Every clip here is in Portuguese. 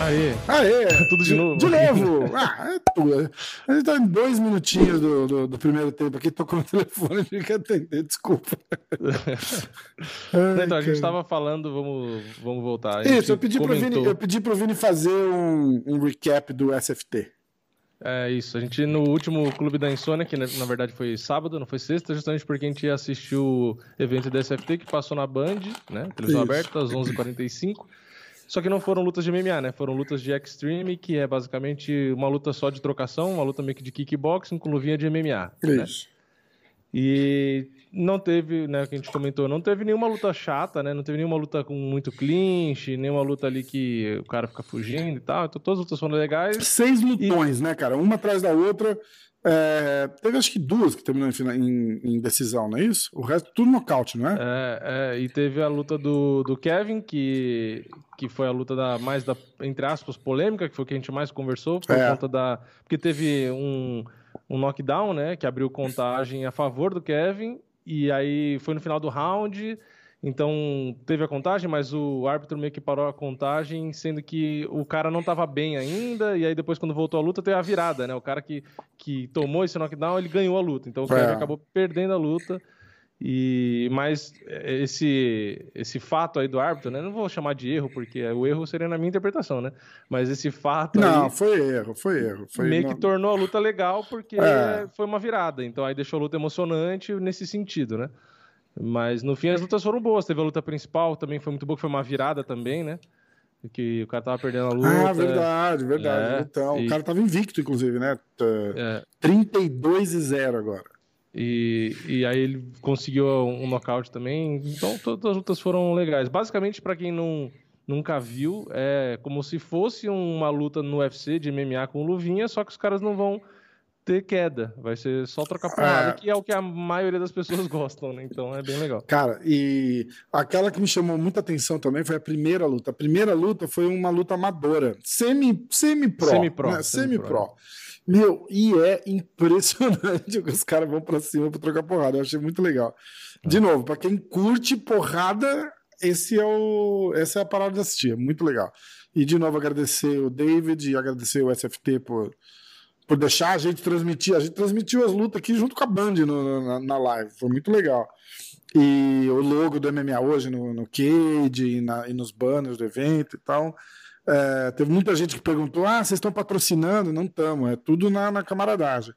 Aê. Aê! Tudo de novo. De novo! Ah, é tudo. A gente tá em dois minutinhos do, do, do primeiro tempo aqui, tocou no telefone, tive que atender, desculpa. Ai, Então, a gente cara. tava falando, vamos, vamos voltar. Isso, eu pedi, pro comentou- Vini, eu pedi pro Vini fazer um, um recap do SFT. É isso, a gente no último Clube da Insônia, que na, na verdade foi sábado, não foi sexta, justamente porque a gente assistiu o evento da SFT que passou na Band, né? Televisão Isso. aberta, às 11h45. Só que não foram lutas de MMA, né? Foram lutas de Extreme, que é basicamente uma luta só de trocação, uma luta meio que de kickboxing com luvinha de MMA. né? Isso. E não teve, né, o que a gente comentou, não teve nenhuma luta chata, né? Não teve nenhuma luta com muito clinch, nenhuma luta ali que o cara fica fugindo e tal. Então todas as lutas foram legais. Seis lutões, né, cara? Uma atrás da outra. É, teve acho que duas que terminou em- em decisão, não é isso? O resto tudo nocaute, não é? É, é, e teve a luta do, do Kevin, que, que foi a luta da mais da, entre aspas, polêmica, que foi o que a gente mais conversou, por É. conta da. Porque teve um, um knockdown, né? Que abriu contagem a favor do Kevin, e aí foi no final do round. Então teve a contagem, mas o árbitro meio que parou a contagem, sendo que o cara não estava bem ainda, e aí depois, quando voltou a luta, teve a virada, né? O cara que, que tomou esse knockdown, ele ganhou a luta. Então o É. Kevin acabou perdendo a luta. E mas esse esse fato aí do árbitro, né? Não vou chamar de erro porque o erro seria na minha interpretação, né? Mas esse fato Não, aí foi erro, foi erro. Foi meio não- que tornou a luta legal porque É. foi uma virada. Então aí deixou a luta emocionante nesse sentido, né? Mas no fim as lutas foram boas. Teve a luta principal, também foi muito boa, que foi uma virada também, né? Que o cara tava perdendo a luta. Ah, verdade, verdade. É, então, e- o cara tava invicto, inclusive, né? É, 32 e 0 agora. E, e aí ele conseguiu um nocaute também. Então todas as lutas foram legais. Basicamente, pra quem não, nunca viu, é como se fosse uma luta no UFC de MMA com luvinha, só que os caras não vão ter queda. Vai ser só trocar porrada, É. que é o que a maioria das pessoas gostam, né? Então é bem legal. Cara, e aquela que me chamou muita atenção também foi a primeira luta. A primeira luta foi uma luta amadora, semi, semi-pro. Semi-pro, né? semi-pro, Semi-pro. Meu, e é impressionante que os caras vão pra cima pra trocar porrada. Eu achei muito legal. De novo, pra quem curte porrada, esse é o, essa é a parada de assistir. É muito legal. E de novo, agradecer o David e agradecer o SFT por, por deixar a gente transmitir. A gente transmitiu as lutas aqui junto com a Band no- na, na live. Foi muito legal. E o logo do MMA hoje no, no Cage e, na- e nos banners do evento e tal. É, teve muita gente que perguntou: ah, vocês estão patrocinando? Não estamos, é tudo na, na camaradagem.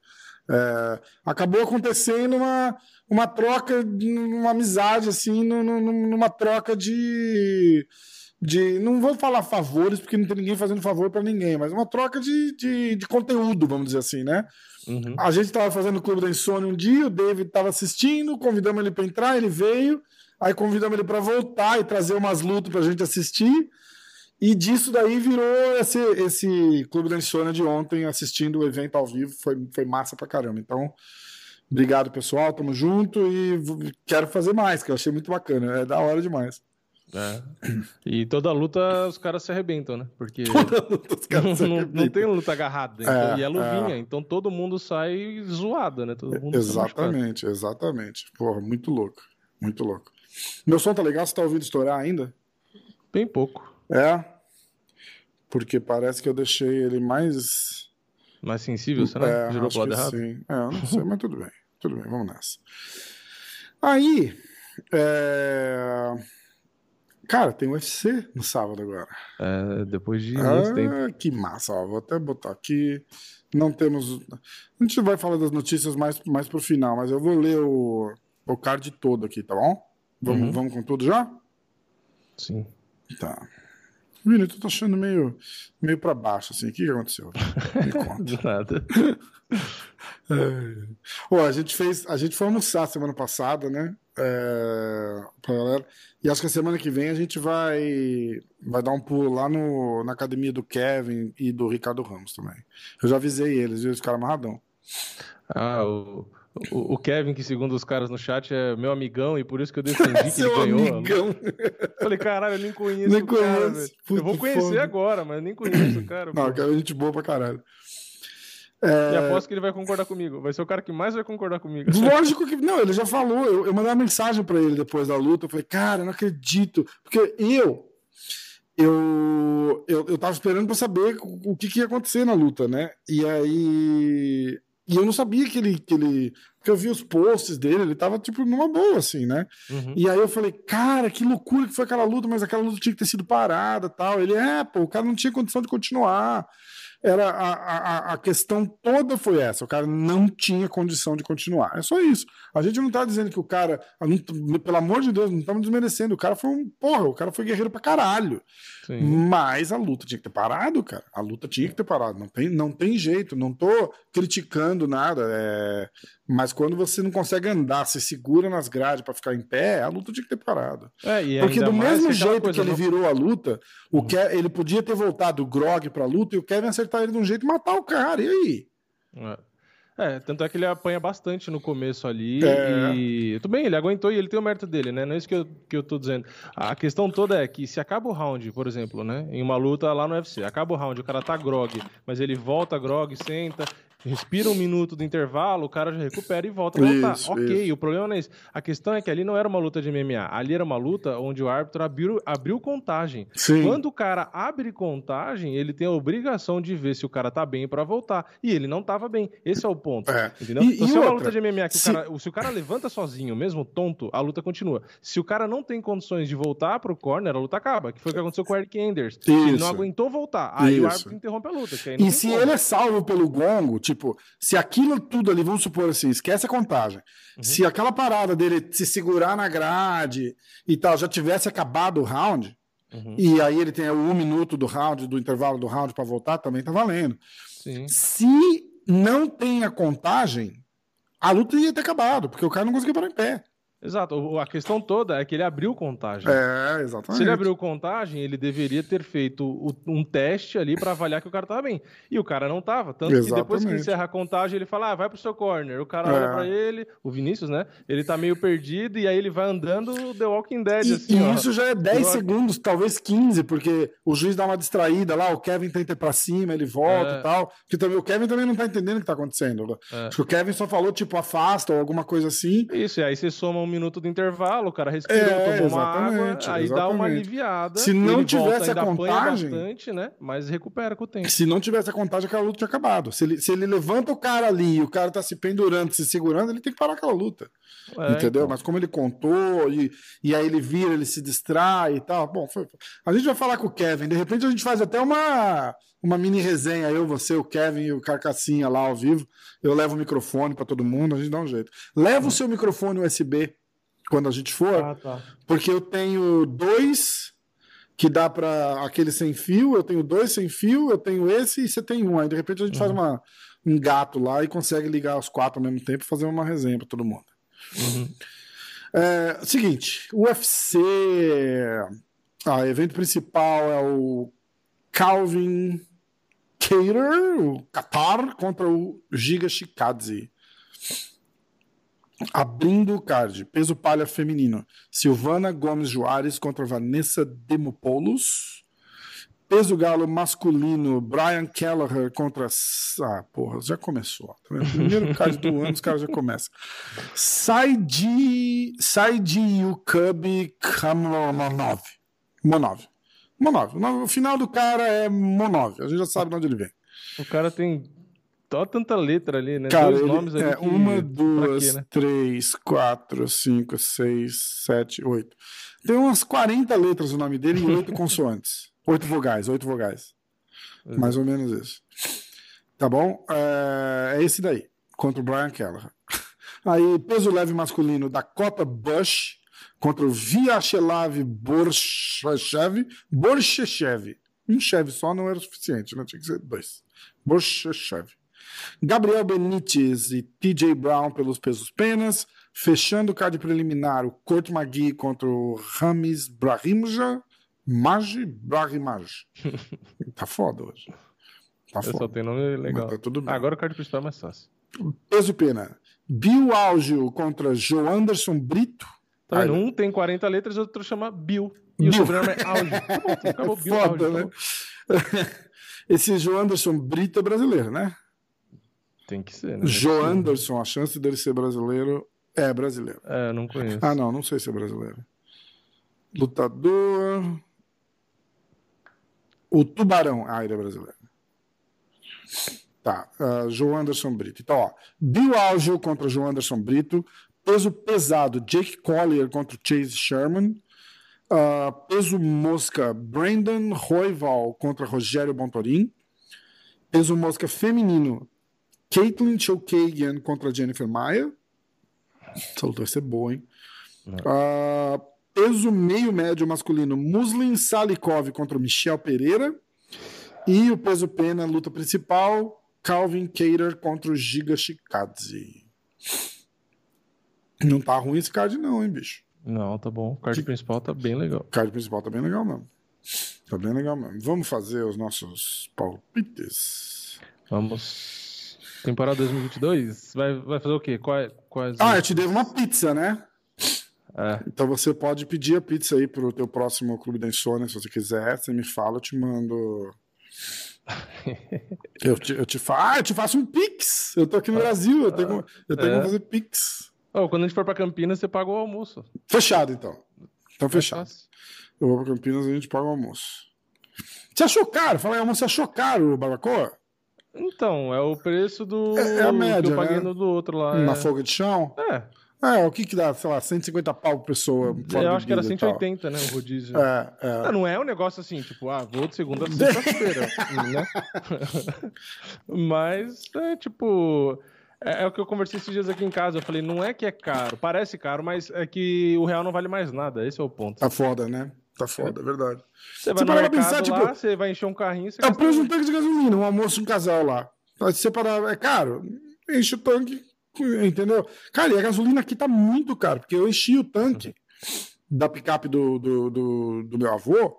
É, acabou acontecendo uma, uma troca, uma amizade, assim, nu- nu- numa troca de. de não vou falar favores, porque não tem ninguém fazendo favor para ninguém, mas uma troca de, de, de conteúdo, vamos dizer assim, né? Uhum. A gente estava fazendo o Clube da Insônia um dia, o David estava assistindo, convidamos ele para entrar, ele veio, aí convidamos ele para voltar e trazer umas lutas para a gente assistir. E disso daí virou esse, esse Clube da Insônia de ontem, assistindo o evento ao vivo, foi, foi massa pra caramba. Então, obrigado pessoal, tamo junto e quero fazer mais, que eu achei muito bacana, é da hora demais. É. E toda luta os caras se arrebentam, né? Porque Os caras se não, não arrebentam. tem luta agarrada. então- É, e é luvinha, é. então todo mundo sai zoado, né? Todo mundo machucado. Exatamente, exatamente. Porra, muito louco, muito louco. Meu som tá legal? Você tá ouvindo estourar ainda? Bem pouco. É. Porque parece que eu deixei ele mais. Mais sensível, será? É, Girou pro lado errado? sim. É, eu não sei, mas tudo bem. Tudo bem, vamos nessa. Aí. é, Cara, tem UFC no sábado agora. É, depois de muito tempo. Ah, que massa, ó. Vou até botar aqui. Não temos. A gente vai falar das notícias mais, mais pro final, mas eu vou ler o, o card todo aqui, tá bom? Vamos, Uhum. vamos com tudo já? Sim. Tá. Vini, eu tô achando meio, meio pra baixo, assim. O que, que aconteceu? Me conta. De nada. É. A gente fez. A gente foi almoçar semana passada, né? É, pra galera. E acho que a semana que vem a gente vai, vai dar um pulo lá no, na academia do Kevin e do Ricardo Ramos também. Eu já avisei eles, viu? Os caras amarradão. Ah, o, o, o Kevin, que segundo os caras no chat é meu amigão e por isso que eu defendi que ele ganhou. amigão. Falei, caralho, eu nem conheço Nem o cara, conheço. velho. Puta Eu vou conhecer foda. agora, mas eu nem conheço o cara. Não, pô. que é gente boa pra caralho. E aposto que ele vai concordar comigo. Vai ser o cara que mais vai concordar comigo. Lógico que. Não, ele já falou. Eu, eu mandei uma mensagem pra ele depois da luta. Eu falei, cara, eu não acredito. Porque eu. Eu, eu, eu tava esperando pra saber o, o que, que ia acontecer na luta, né? E aí. E eu não sabia que ele, que ele. Porque eu vi os posts dele, ele tava, tipo, numa boa, assim, né? Uhum. E aí eu falei, cara, que loucura que foi aquela luta, mas aquela luta tinha que ter sido parada tal. Ele, é, pô, o cara não tinha condição de continuar. Era a, a, a questão toda foi essa. O cara não tinha condição de continuar. É só isso. A gente não tá dizendo que o cara, não- pelo amor de Deus, não estamos desmerecendo. O cara foi um, porra, o cara foi guerreiro pra caralho. Sim. Mas a luta tinha que ter parado, cara. A luta tinha que ter parado. Não tem, não tem jeito. Não tô criticando nada. é, Mas quando você não consegue andar, se segura nas grades pra ficar em pé, a luta tinha que ter parado. É, e Porque do mesmo jeito coisa, que ele não- virou a luta, o Ke ele podia ter voltado o Grog pra luta e o Kevin acertar ele de um jeito e matar o cara. E aí? É. É, tanto é que ele apanha bastante no começo ali. É. E tudo bem, ele aguentou e ele tem o mérito dele, né? Não é isso que eu, que eu tô dizendo. A questão toda é que se acaba o round, por exemplo, né? Em uma luta lá no UFC, acaba o round, o cara tá grog, mas ele volta grog, senta, respira um minuto do intervalo, o cara já recupera e volta a lutar. Isso, ok, isso. o problema não é isso. A questão é que ali não era uma luta de MMA, ali era uma luta onde o árbitro abriu, abriu contagem. Sim. Quando o cara abre contagem, ele tem a obrigação de ver se o cara tá bem pra voltar. E ele não tava bem. Esse é o ponto. É. Entendeu? E- então, e se é uma luta de MMA que se- o cara, se o cara levanta sozinho, mesmo tonto, a luta continua. Se o cara não tem condições de voltar pro corner, a luta acaba. Que foi o que aconteceu com o Eric Enders. Ele Isso. não aguentou voltar. Aí o árbitro interrompe a luta. E se como. ele é salvo pelo gongo, tipo, se aquilo tudo ali, vamos supor assim, esquece a contagem. Uhum. Se aquela parada dele se segurar na grade e tal já tivesse acabado o round, Uhum. e aí ele tem o um minuto do round, do intervalo do round pra voltar, também tá valendo. Sim. Se não tem a contagem, a luta ia ter acabado, porque o cara não conseguia parar em pé. Exato. A questão toda é que ele abriu contagem. É, exatamente. Se ele abriu contagem, ele deveria ter feito um teste ali pra avaliar que o cara tava bem. E o cara não tava. Tanto que depois que Exatamente. encerra a contagem, ele fala: ah, vai pro seu corner. O cara É. olha pra ele, o Vinícius, né? Ele tá meio perdido e aí ele vai andando The Walking Dead, E, assim, e ó. isso já é 10 Droga. segundos, talvez 15, porque o juiz dá uma distraída lá, o Kevin tenta ir pra cima, ele volta É. e tal. Que também, o Kevin também não tá entendendo o que tá acontecendo. É. Acho que o Kevin só falou, tipo, afasta ou alguma coisa assim. Isso, e aí você soma um minuto do intervalo, o cara respirou, É, tomou uma água, exatamente, aí dá uma exatamente. aliviada. Se não tivesse volta, a contagem- bastante, né? Mas recupera com o tempo. Se não tivesse a contagem, aquela luta tinha acabado. Se ele, se ele levanta o cara ali e o cara tá se pendurando, se segurando, ele tem que parar aquela luta. É, entendeu? então. Mas como ele contou, e, e aí ele vira, ele se distrai e tal. Bom, foi- a gente vai falar com o Kevin. De repente a gente faz até uma, uma mini resenha. Eu, você, o Kevin e o Carcassinha lá ao vivo. Eu levo o microfone pra todo mundo, a gente dá um jeito. Leva o seu microfone USB quando a gente for, Ah, tá. porque eu tenho dois que dá pra aquele sem fio, eu tenho dois sem fio, eu tenho esse e você tem um. Aí de repente a gente faz uma, um gato lá e consegue ligar os quatro ao mesmo tempo e fazer uma resenha pra todo mundo. É, seguinte, o UFC, ah, evento principal é o Calvin Cater, o Qatar, contra o Giga Chikadze. Abrindo o card, peso palha feminino, Silvana Gomes Juarez contra Vanessa Demopoulos. Peso galo masculino, Brian Kelleher contra. Ah, porra, já começou. Tá? Primeiro card do ano, os caras já começam. Saidi. Saidi Yukabi Kamonov. Monov. Monov. O final do cara é Monov. A gente já sabe de onde ele vem. O cara tem Olha tanta letra ali, né? Cara, Dois ele- nomes ali. é, que- uma, duas, quê, né? três, quatro, cinco, seis, sete, oito. Tem umas 40 letras o nome dele e oito consoantes. Oito vogais, oito vogais. Mais ou menos isso. Tá bom? É, é esse daí, contra o Brian Kelleher. Aí, peso leve masculino, Dakota Bush contra o Vyacheslav Borshev. Borshev. Um chefe só não era o suficiente, né? Tinha que ser dois. Borshev. Gabriel Benítez e TJ Brown pelos pesos penas. Fechando o card preliminar, o Kurt Magui contra o Ramis Brahimja. Maj Brahimaj. tá foda hoje. Tá Eu só foda. tenho nome legal. Tá. Ah, agora o card principal é mais fácil. Peso pena. Bill Áugio contra Joe Anderson Brito. Tá vendo? Um tem 40 letras o outro chama Bill. E o Bill. sobrenome é Auge. Acabou, acabou Bill Foda, né? acabou. Esse Joe Anderson Brito é brasileiro, né? Tem que ser, né? Joe Anderson, a chance dele ser brasileiro é brasileiro. É, não conheço. Ah, não, não sei se é brasileiro. Lutador. O Tubarão. Ah, ele é brasileiro. Tá. Joe Anderson Brito. Então, ó. Bill Algio contra Joe Anderson Brito. Peso pesado, Jake Collier contra Chase Sherman. Ah, peso mosca, Brandon Royval contra Rogério Bontorin. Peso mosca feminino, Caitlin Chookagian contra Jennifer Maia. Essa luta vai ser boa, hein? Ah, peso meio médio masculino, Muslin Salikov contra Michel Pereira. E o peso pena, luta principal, Calvin Cater contra o Giga Chikadze. Não tá ruim esse card, não, hein, bicho? Não, tá bom. O card principal tá bem legal. O card principal tá bem legal mesmo. Tá bem legal mesmo. Vamos fazer os nossos palpites. Vamos. Temporada 2022? Vai, vai fazer o quê? Quais. quais Ah, eu te devo uma pizza, né? É. Então você pode pedir a pizza aí pro teu próximo Clube da Insônia, se você quiser. Você me fala, eu te mando. Eu te, eu te faço. Ah, eu te faço um Pix! Eu tô aqui no Brasil, eu tenho, eu tenho É. que fazer Pix. Ô, quando a gente for pra Campinas, você paga o almoço. Fechado, então. Então, Mais fechado. Eu vou pra Campinas e a gente paga o almoço. Você achou caro? Fala aí, almoço, você achou caro, Barbacoa? Então, é o preço do. É- é a média, que eu paguei né? no do outro lá. Na é. folga de chão? É, É, o que que dá? Sei lá, 150 pau por pessoa. eu acho que era bebida e tal. 180, né? O rodízio. É, é. Ah, não é um negócio assim, tipo, ah, vou de segunda a sexta-feira, né? Mas é tipo. É, é o que eu conversei esses dias aqui em casa. Eu falei, não é que é caro, parece caro, mas é que o real não vale mais nada. Esse é o ponto. Tá foda, né? Tá foda, é verdade. Você vai Você no para pra pensar, lá, tipo, você vai encher um carrinho, você É o gasta- preço de um tanque de gasolina, um almoço, um casal lá. Aí você parar, é caro, enche o tanque, entendeu? Cara, e a gasolina aqui tá muito caro, porque eu enchi o tanque da picape do, do, do, do meu avô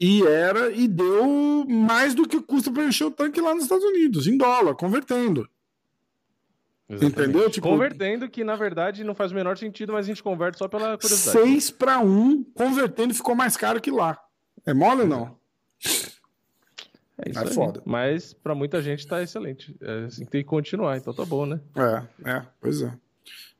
e era e deu mais do que custa para encher o tanque lá nos Estados Unidos, em dólar, convertendo. Exatamente. Entendeu? Tipo- Convertendo, que na verdade não faz o menor sentido, mas a gente converte só pela curiosidade. 6 para 1, convertendo ficou mais caro que lá. É mole ou não? É isso É aí. foda. Mas pra muita gente tá excelente. É assim que tem que continuar, então tá bom, né? É, é, pois é.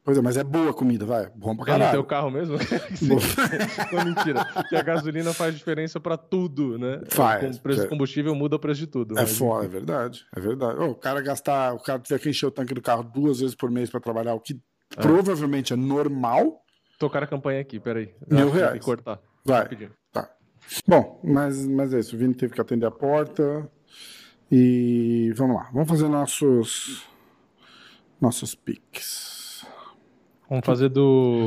Pois é, mas é boa a comida, vai. Bom pra É no teu caralho. carro mesmo? Não, mentira. Porque a gasolina faz diferença pra tudo, né? Faz, O preço é. do combustível muda o preço de tudo. É mas- foda, é verdade. É verdade. Ô, o cara gastar, o cara tiver que encher o tanque do carro duas vezes por mês pra trabalhar, o que provavelmente é normal, Tocar a campanha aqui, peraí. Mil Acho que tem reais. que cortar. vai. Rapidinho. Tá. Bom, mas, mas é isso. O Vini teve que atender a porta. E vamos lá. Vamos fazer nossos nossos piques. Vamos fazer do.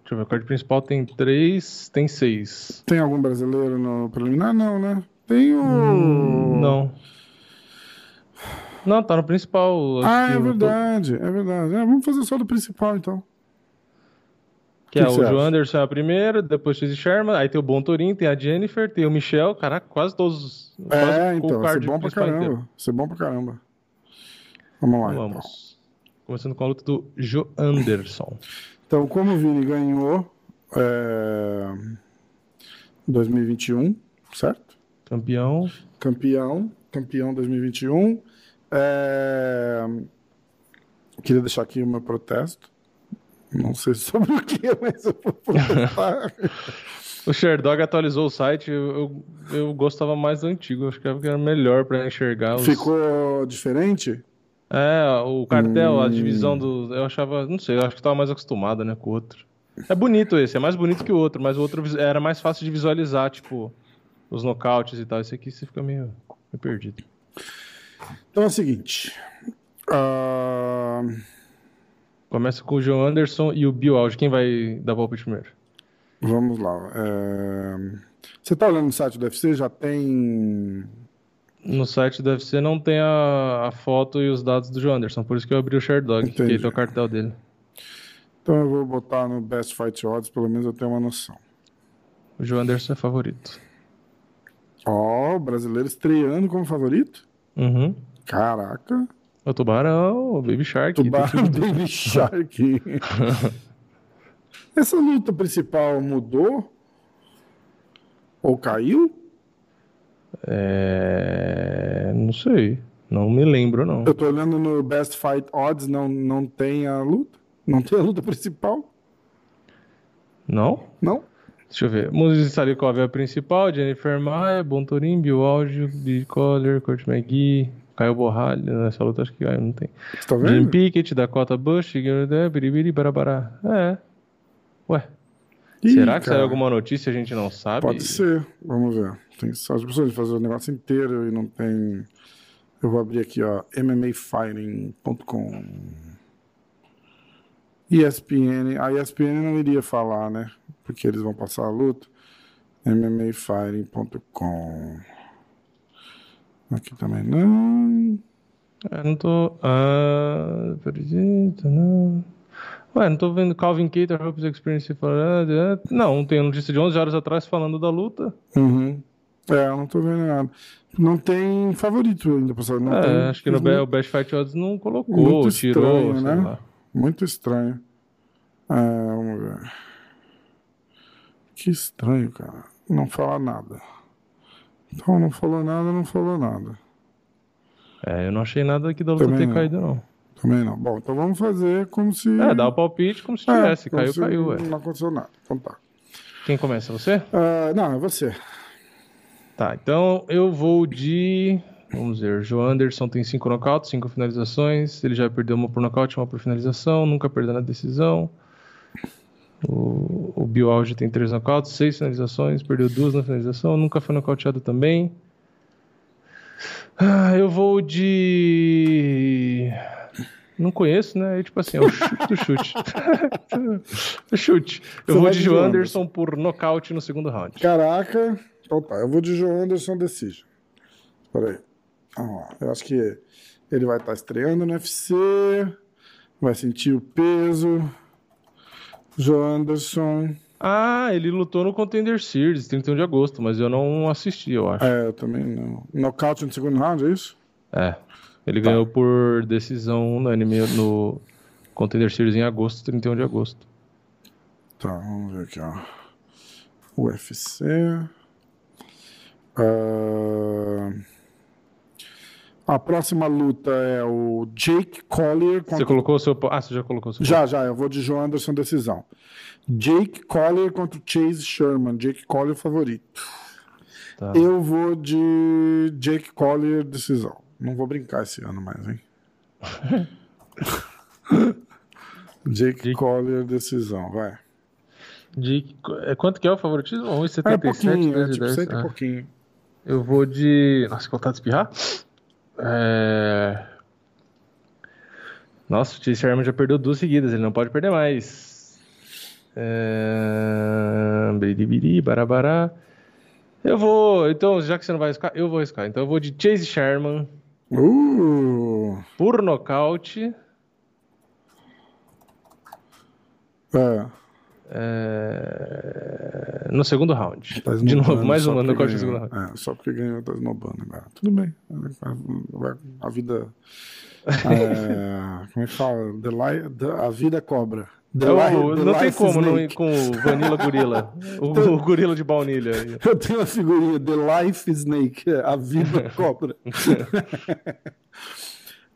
Deixa eu ver, o card principal tem três, tem seis. Tem algum brasileiro no preliminar? Não, né? Tem o. Não. Não, tá no principal. Ah, que é eu tô- verdade, é verdade. É, vamos fazer só do principal, então. Que é que o Joe? Anderson é a primeira, depois o Chase Sherman, aí tem o Bon Torin, tem a Jennifer, tem o Michel, caraca, quase todos. quase É, então, vai ser card bom pra caramba. Vai ser bom pra caramba. Vamos lá, então. Começando com a luta do Joe Anderson. Então, como o Vini ganhou é, 2021, certo? Campeão. Campeão, campeão 2021. É, queria deixar aqui o meu protesto. Não sei sobre o que, mas eu vou protestar. O Sherdog atualizou o site, eu, eu, eu gostava mais do antigo, acho que era melhor pra enxergar os... Ficou diferente? É, o cartel, Hum. a divisão do. Eu achava. Não sei, eu acho que tava mais acostumado, né, com o outro. É bonito esse, é mais bonito que o outro, mas o outro era mais fácil de visualizar, tipo, os nocautes e tal. Esse aqui você fica meio, meio perdido. Então é o seguinte. ah, Começa com o Joe Anderson e o Bill Alge. Quem vai dar palpite primeiro? Vamos lá. é, Você tá olhando no site do UFC? Já tem. No site do UFC não tem a, a foto e os dados do João Anderson, por isso que eu abri o Sherdog, que tem o cartel dele. Então eu vou botar no Best Fight Odds, pelo menos eu tenho uma noção. O João Anderson é favorito. Ó, o brasileiro estreando como favorito? Uhum. Caraca. O Tubarão, o Baby Shark. Tubarão Baby Shark. Essa luta principal mudou? Ou caiu? É... Não sei. Não me lembro, não. Eu tô olhando no Best Fight Odds, não, não tem a luta? Não tem a luta principal? Não? Não? Deixa eu ver. Moses Salikov é a principal, Jennifer Maia, Bontorim, Bill Áudio, Bill Collier, Kurt McGee, Caio Borralho. Nessa luta acho que Caio não tem. Você tá Jim vendo? Pickett, Dakota Bush, Guilherme, Biribiri, Barabará. É. Ué, Ih, será que cara, saiu alguma notícia a gente não sabe? Pode ser. Vamos ver. Tem as pessoas fazer o negócio inteiro e não tem. Eu vou abrir aqui, ó. MMAfighting.com. ESPN. A ESPN não iria falar, né? Porque eles vão passar a luta. MMAfighting.com. Aqui também não. É, não tô. Ah, acredito, não. Ué, não tô vendo Calvin Keiter, Hopes Experience falando. é, Não, tem notícia de 11 horas atrás falando da luta. Uhum. É, eu não tô vendo nada. Não tem favorito ainda, pessoal. Não É, tem... acho que no Be- o Best Fight Odds não colocou, Muito tirou, estranho, né? lá. Muito estranho. É, vamos ver. Que estranho, cara. Não fala nada. Então não falou nada, não falou nada. É, eu não achei nada aqui da luta Também ter não. caído, não. Também não. Bom, então vamos fazer como se. É, dá o palpite como se É, tivesse. como caiu, se caiu, ué. Não aconteceu nada. Então tá. Quem começa? Você? Ah, não, é você. Tá, então eu vou de. Vamos ver, João Anderson tem cinco nocautes, cinco finalizações. Ele já perdeu uma por nocaute, uma por finalização, nunca perdeu na decisão. O, o Bill Auge tem três nocautes, seis finalizações, perdeu duas na finalização, nunca foi nocauteado também. Ah, eu vou de. Não conheço, né? É tipo assim, é o chute do chute. o chute. Eu Você vou de de João João Anderson por nocaute no segundo round. Caraca. Tá, eu vou de João Anderson Decision. Espera aí. Ah, eu acho que ele vai estar estreando no UFC, vai sentir o peso. João Anderson. Ah, ele lutou no Contender Series, 31 de agosto, mas eu não assisti, eu acho. É, eu também não. Nocaute no segundo round, é isso? É. Ele ganhou por decisão unânime no Contender Series em agosto, 31 de agosto. Tá, vamos ver aqui, ó. UFC. Ah, A próxima luta é o Jake Collier contra Você colocou o seu. Ah, você já colocou o seu. Já, já, eu vou de João Anderson decisão. Jake Collier contra o Chase Sherman. Jake Collier favorito. Tá. Eu vou de Jake Collier decisão. Não vou brincar esse ano mais, hein? Jake, Jake- Collier decisão, vai. De... é, Quanto que é o favoritismo? É 1,77, pouquinho, é 10 de tipo 10. cento e Ah. pouquinho. Eu vou de. Nossa, vontade de espirrar. É... Nossa, o Chase Sherman já perdeu duas seguidas, ele não pode perder mais. É... Biribiri, barabará. Eu vou. Então, já que você não vai arriscar, eu vou arriscar. Então eu vou de Chase Sherman Uh! por nocaute. É, é, No segundo round. tá de novo, mais só uma porque nocaute no ganhou. segundo round. É, só porque ganhou, tá esnobando agora. Tudo bem. A, a vida. é, como é que fala? The li- the- a vida cobra. The É the não tem como não ir snake. com o Vanilla Gorila. O, o gorila de baunilha. Eu tenho uma figurinha, The Life Snake, a vida cobra.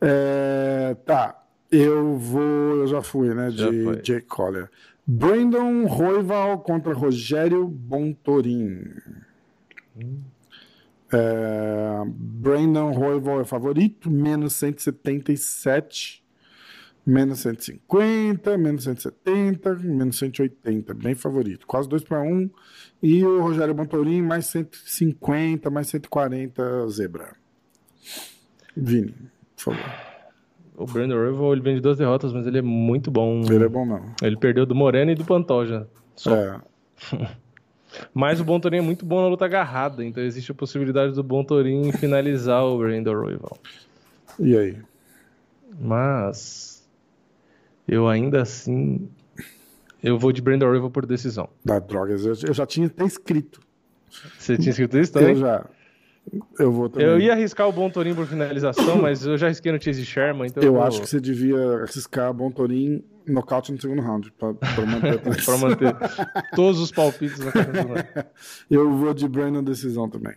É, tá, eu vou, eu já fui, né, Já de foi. Jake Collier. Brandon Roival contra Rogério Bontorin. É, Brandon Roival é favorito, menos 177, menos 150, menos 170, menos 180, bem favorito, quase 2 para 1. E o Rogério Bontorin mais 150, mais 140 zebra. Vini, por favor. O Brandon Royval, ele vem de duas derrotas, mas ele é muito bom. Ele é bom não. Ele perdeu do Moreno e do Pantoja. Só. É, Mas o Bom Torin é muito bom na luta agarrada, então existe a possibilidade do Bom Torin finalizar o Brandon Royval. E aí? Mas eu ainda assim eu vou de Brandon Royval por decisão. Da drogas, eu, eu já tinha até escrito. Você tinha escrito isso também? Eu já. Eu vou também. Eu ia arriscar o Bom Torin por finalização, mas eu já arrisquei no Chase Sherman, então Eu vou- acho que você devia arriscar Bom Torin nocaute no segundo round, pra, pra manter pra manter todos os palpites na cabeça do Ryan. Eu vou de Brandon decisão também.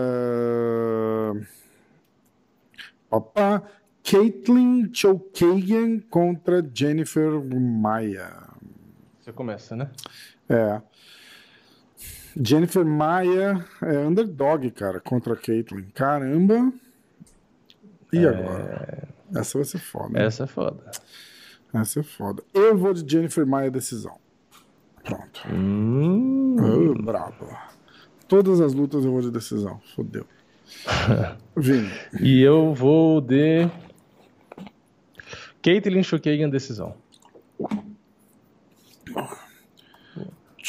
Ah, Opa, Caitlyn Chokagian contra Jennifer Maia. Você começa, né? É. Jennifer Maia é underdog, cara, contra Caitlyn. Caramba. E agora? Essa vai ser foda. hein? Essa é foda. Essa é foda. Eu vou de Jennifer Maia decisão. Pronto. Hum, Oh, brabo. Todas as lutas eu vou de decisão. Fodeu. Vini. e eu vou de Caitlyn Chokagian decisão.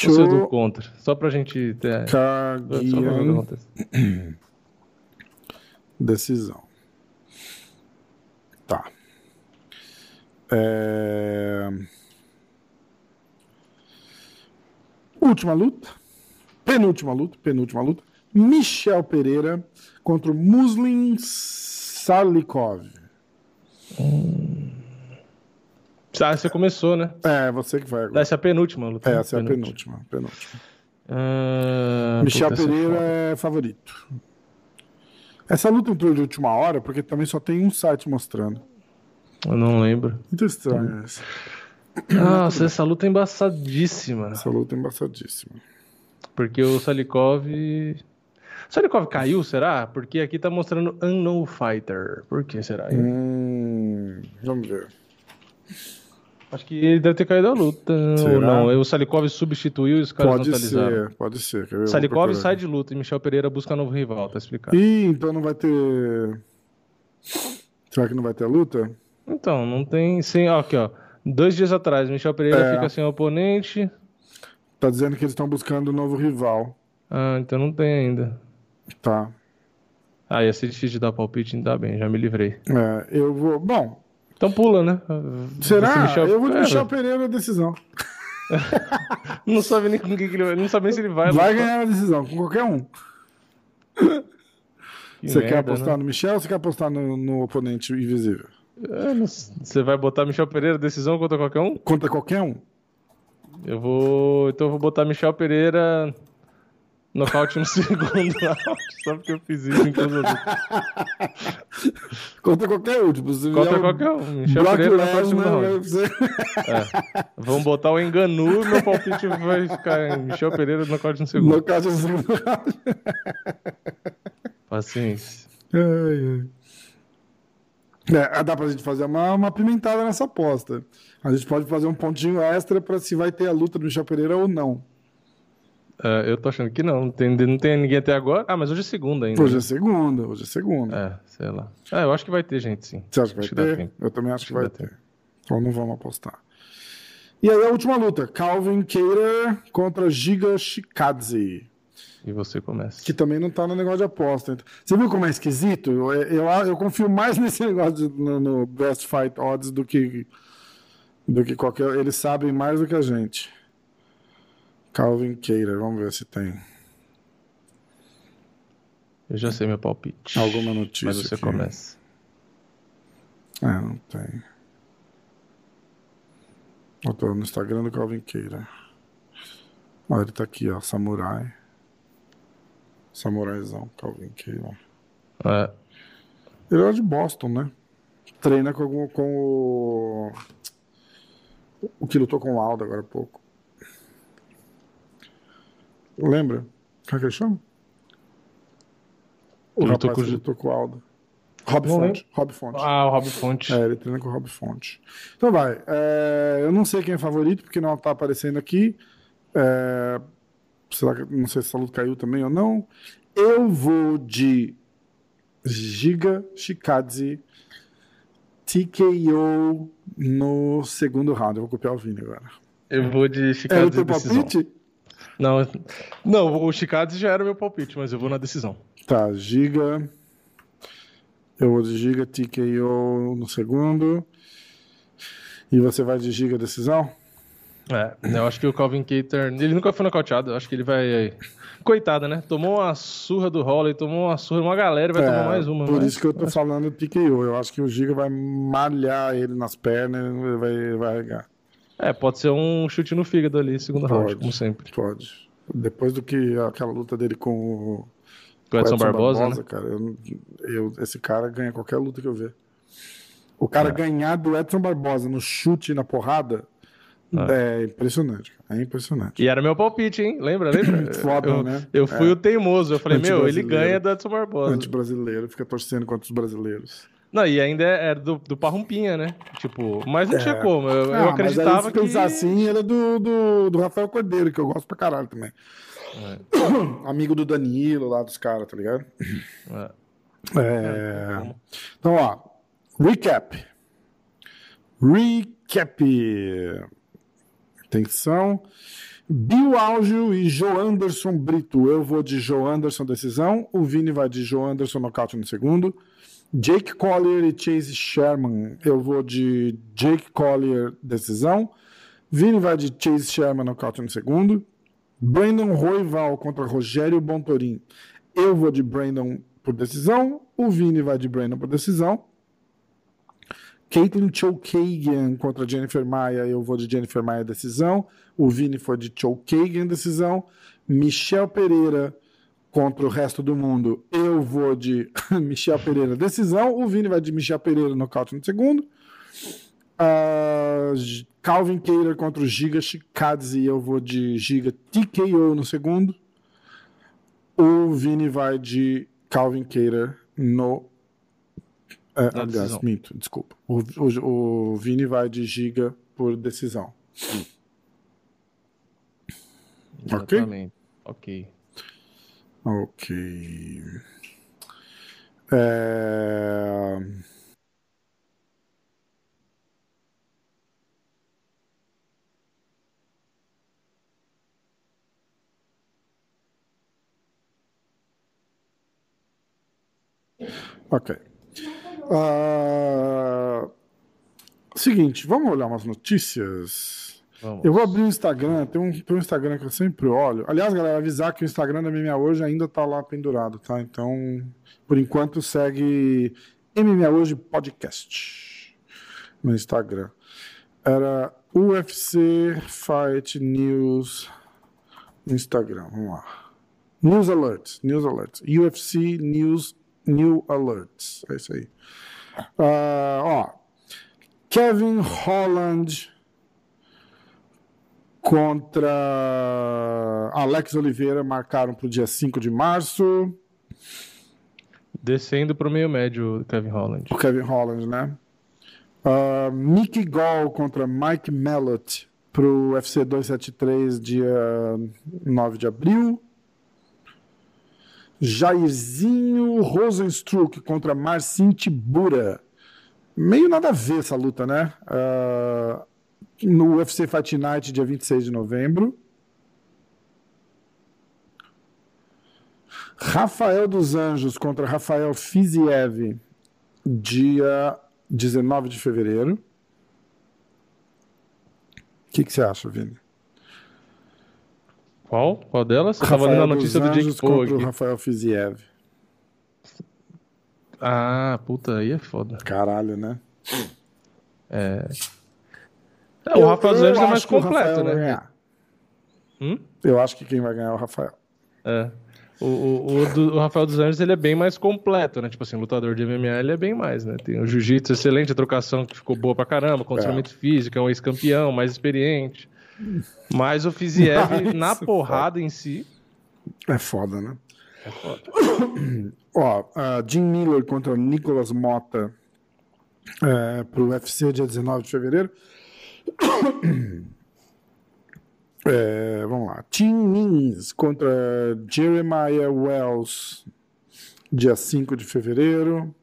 Você é do contra. Só pra gente ter. Acontece. decisão. Tá. É... Última luta. Penúltima luta. Penúltima luta. Michel Pereira contra o Muslim Salikov. Ah, você começou, né? É, você que vai agora. Essa é a penúltima luta. Essa é a penúltima. penúltima. Ah, Michel é Pereira é favorito. Essa luta entrou de última hora porque também só tem um site mostrando. Eu não lembro. Muito estranho essa. Nossa, essa luta é embaçadíssima. Essa luta é embaçadíssima. Porque o Salikov. O Salikov caiu, será? Porque aqui tá mostrando Unknown Fighter. Por que será? Hum, vamos ver. Acho que ele deve ter caído a luta. Será? Ou não, o Salikov substituiu e os caras Pode ser, pode ser. Eu vou Salikov sai de luta e Michel Pereira busca novo rival, tá explicado. Ih, então não vai ter. Será que não vai ter luta? Então, não tem. Sem, ó, aqui, ó. Dois dias atrás, Michel Pereira É. fica sem oponente. Tá dizendo que eles estão buscando um novo rival. Ah, então não tem ainda. Tá. Ah, ia ser difícil de dar palpite, ainda bem, já me livrei. É, eu vou. Bom, Então pula, né? será? Michel- Eu vou de É, Michel Pereira a decisão. Não sabe nem com quem que ele vai. Não sabe nem se ele vai. Vai ganhar a decisão, com qualquer um. Que Você quer merda, apostar né? no Michel ou você quer apostar no, no oponente invisível? É, Você vai botar Michel Pereira decisão contra qualquer um? Contra qualquer um? Eu vou. Então eu vou botar Michel Pereira nocaute no segundo round, só porque eu fiz isso em outros. Contra qualquer um. Tipo, se Contra qualquer um. Michel Pereira no Lesnar, round. você- Vamos botar o Enganu, meu palpite vai ficar em Michel Pereira nocaute no segundo. Nocaute no segundo round. Paciência. Ai, ai. É, dá pra gente fazer uma, uma pimentada nessa aposta. A gente pode fazer um pontinho extra pra se vai ter a luta do Michel Pereira ou não. É, eu tô achando que não. Não tem, não tem ninguém até agora. Ah, mas hoje é segunda ainda. Hoje é né? segunda, hoje é segunda. É, sei lá. É, eu acho que vai ter gente, sim. Você acha que vai Acho que ter? tempo. Eu também acho, que vai ter. tempo. Então não vamos apostar. E aí a última luta, Calvin Cater contra Giga Shikadze. E você começa. Que também não tá no negócio de aposta. Você viu como é esquisito? Eu, eu, eu confio mais nesse negócio de- no, no Best Fight Odds do que, do que qualquer. Eles sabem mais do que a gente. Calvin Cater, vamos ver se tem Eu já sei meu palpite. alguma notícia. Mas você aqui. começa. É, não tem. Eu tô no Instagram do Calvin Cater. Olha, ele tá aqui, ó. Samurai. Samuraizão, Calvin Cater. É, Ele era de Boston, né? Treina com, algum- com o. O que lutou com o Aldo agora há pouco. Lembra? Como é que ele chama? O Ele rapaz lutou com o que lutou com o Aldo. Rob Fonte. Rob Fonte. Ah, o Rob Fonte. É, ele treina com o Rob Fonte. Então vai. é, eu não sei quem é favorito, porque não tá aparecendo aqui. É, será que, não sei se essa luta caiu também ou não. Eu vou de Giga Shikadze TKO no segundo round. Eu vou copiar o Vini agora. Eu vou de É teu de decisão. palpite? Não, não, o Chicago já era meu palpite, mas eu vou na decisão. Tá, Giga. Eu vou de Giga, TKO no segundo. E você vai de Giga decisão? É, eu acho que o Calvin Cater, ele nunca foi nocauteado, eu acho que ele vai... Coitada, né? Tomou uma surra do Holly, tomou uma surra de uma galera e vai É, tomar mais uma. Por mas- isso que eu tô falando TKO. Eu acho que o Giga vai malhar ele nas pernas e vai, vai arregar. É, pode ser um chute no fígado ali, segundo round, Pode. como sempre. Pode. Depois do que aquela luta dele com o Com o Edson Barbosa, né? cara, eu, eu- esse cara ganha qualquer luta que eu ver. O cara É. ganhar do Edson Barbosa no chute e na porrada é, impressionante. cara. É impressionante. E era meu palpite, hein? Lembra? Lembra? Foda, eu, né? Eu fui É. o teimoso. Eu falei, meu, ele ganha do Edson Barbosa. Anti-brasileiro, fica torcendo contra os brasileiros. Não, e ainda era do, do Parrumpinha, né? Tipo, mas não tinha como. Eu, eu Ah, acreditava mas aí, se que. pensar assim, é do, do, do Rafael Cordeiro, que eu gosto pra caralho também. Amigo do Danilo lá dos caras, tá ligado? É. É, Então, ó. Recap. Recap. Atenção. Bill Algio e Joe Anderson Brito. Eu vou de Joe Anderson decisão. O Vini vai de Joe Anderson nocaute no segundo. Jake Collier e Chase Sherman. Eu vou de Jake Collier decisão. Vini vai de Chase Sherman nocaute no segundo. Brandon Roival contra Rogério Bontorin. Eu vou de Brandon por decisão. O Vini vai de Brandon por decisão. Caitlin Chokagian contra Jennifer Maia. Eu vou de Jennifer Maia decisão. O Vini foi de Chokagian decisão. Michel Pereira contra o resto do mundo. Eu vou de Michel Pereira decisão. O Vini vai de Michel Pereira nocaute no segundo. J- Calvin Cater contra o Giga Shikadze. Eu vou de Giga TKO no segundo. O Vini vai de Calvin Cater no. É, Na aliás, decisão. minto, desculpa. O, o, o Vini vai de Giga por decisão. Ok? Exatamente. Ok. Ok. É... Ok. Ah, Seguinte, vamos olhar umas notícias. Vamos. Eu vou abrir o Instagram, tem um, tem um Instagram que eu sempre olho. Aliás, galera, avisar que o Instagram da MMA Hoje ainda tá lá pendurado, tá? Então, por enquanto, segue MMA Hoje Podcast no Instagram. Era UFC Fight News no Instagram. Vamos lá. News Alerts, News Alerts. UFC News New Alerts. É isso aí. Ah, ó. Kevin Holland contra Alex Oliveira marcaram para o dia 5 de março. Descendo pro meio médio, Kevin Holland. O Kevin Holland, né? Uh, Mickey Gall contra Mike Mellott para o UFC 273, dia 9 de abril. Jairzinho Rosenstruck contra Marcin Tibura. Meio nada a ver essa luta, né? Uh, no UFC Fight Night, dia 26 de novembro. Rafael dos Anjos contra Rafael Fiziev, dia 19 de fevereiro. O que, que você acha, Vini? Qual? Qual delas? Você tava lendo a notícia do Jake Anjos Paul contra o aqui. Rafael Fiziev. Ah, puta, aí é foda. Caralho, né? É, o Rafael dos Anjos é mais completo, né? Hum? Eu acho que quem vai ganhar é o Rafael. É. O, o, o do- o Rafael dos Anjos ele é bem mais completo, né? Tipo assim, lutador de MMA ele é bem mais, né? Tem o jiu-jitsu excelente, a trocação que ficou boa pra caramba, condicionamento físico, é um ex-campeão, mais experiente. Mas o Fiziev, Mas, na porrada em si, É foda, né? é foda. Ó, ah, Jim Miller contra Nicolas Mota é, pro UFC dia 19 de fevereiro. É, vamos lá. Tim Means contra Jeremiah Wells dia 5 de fevereiro.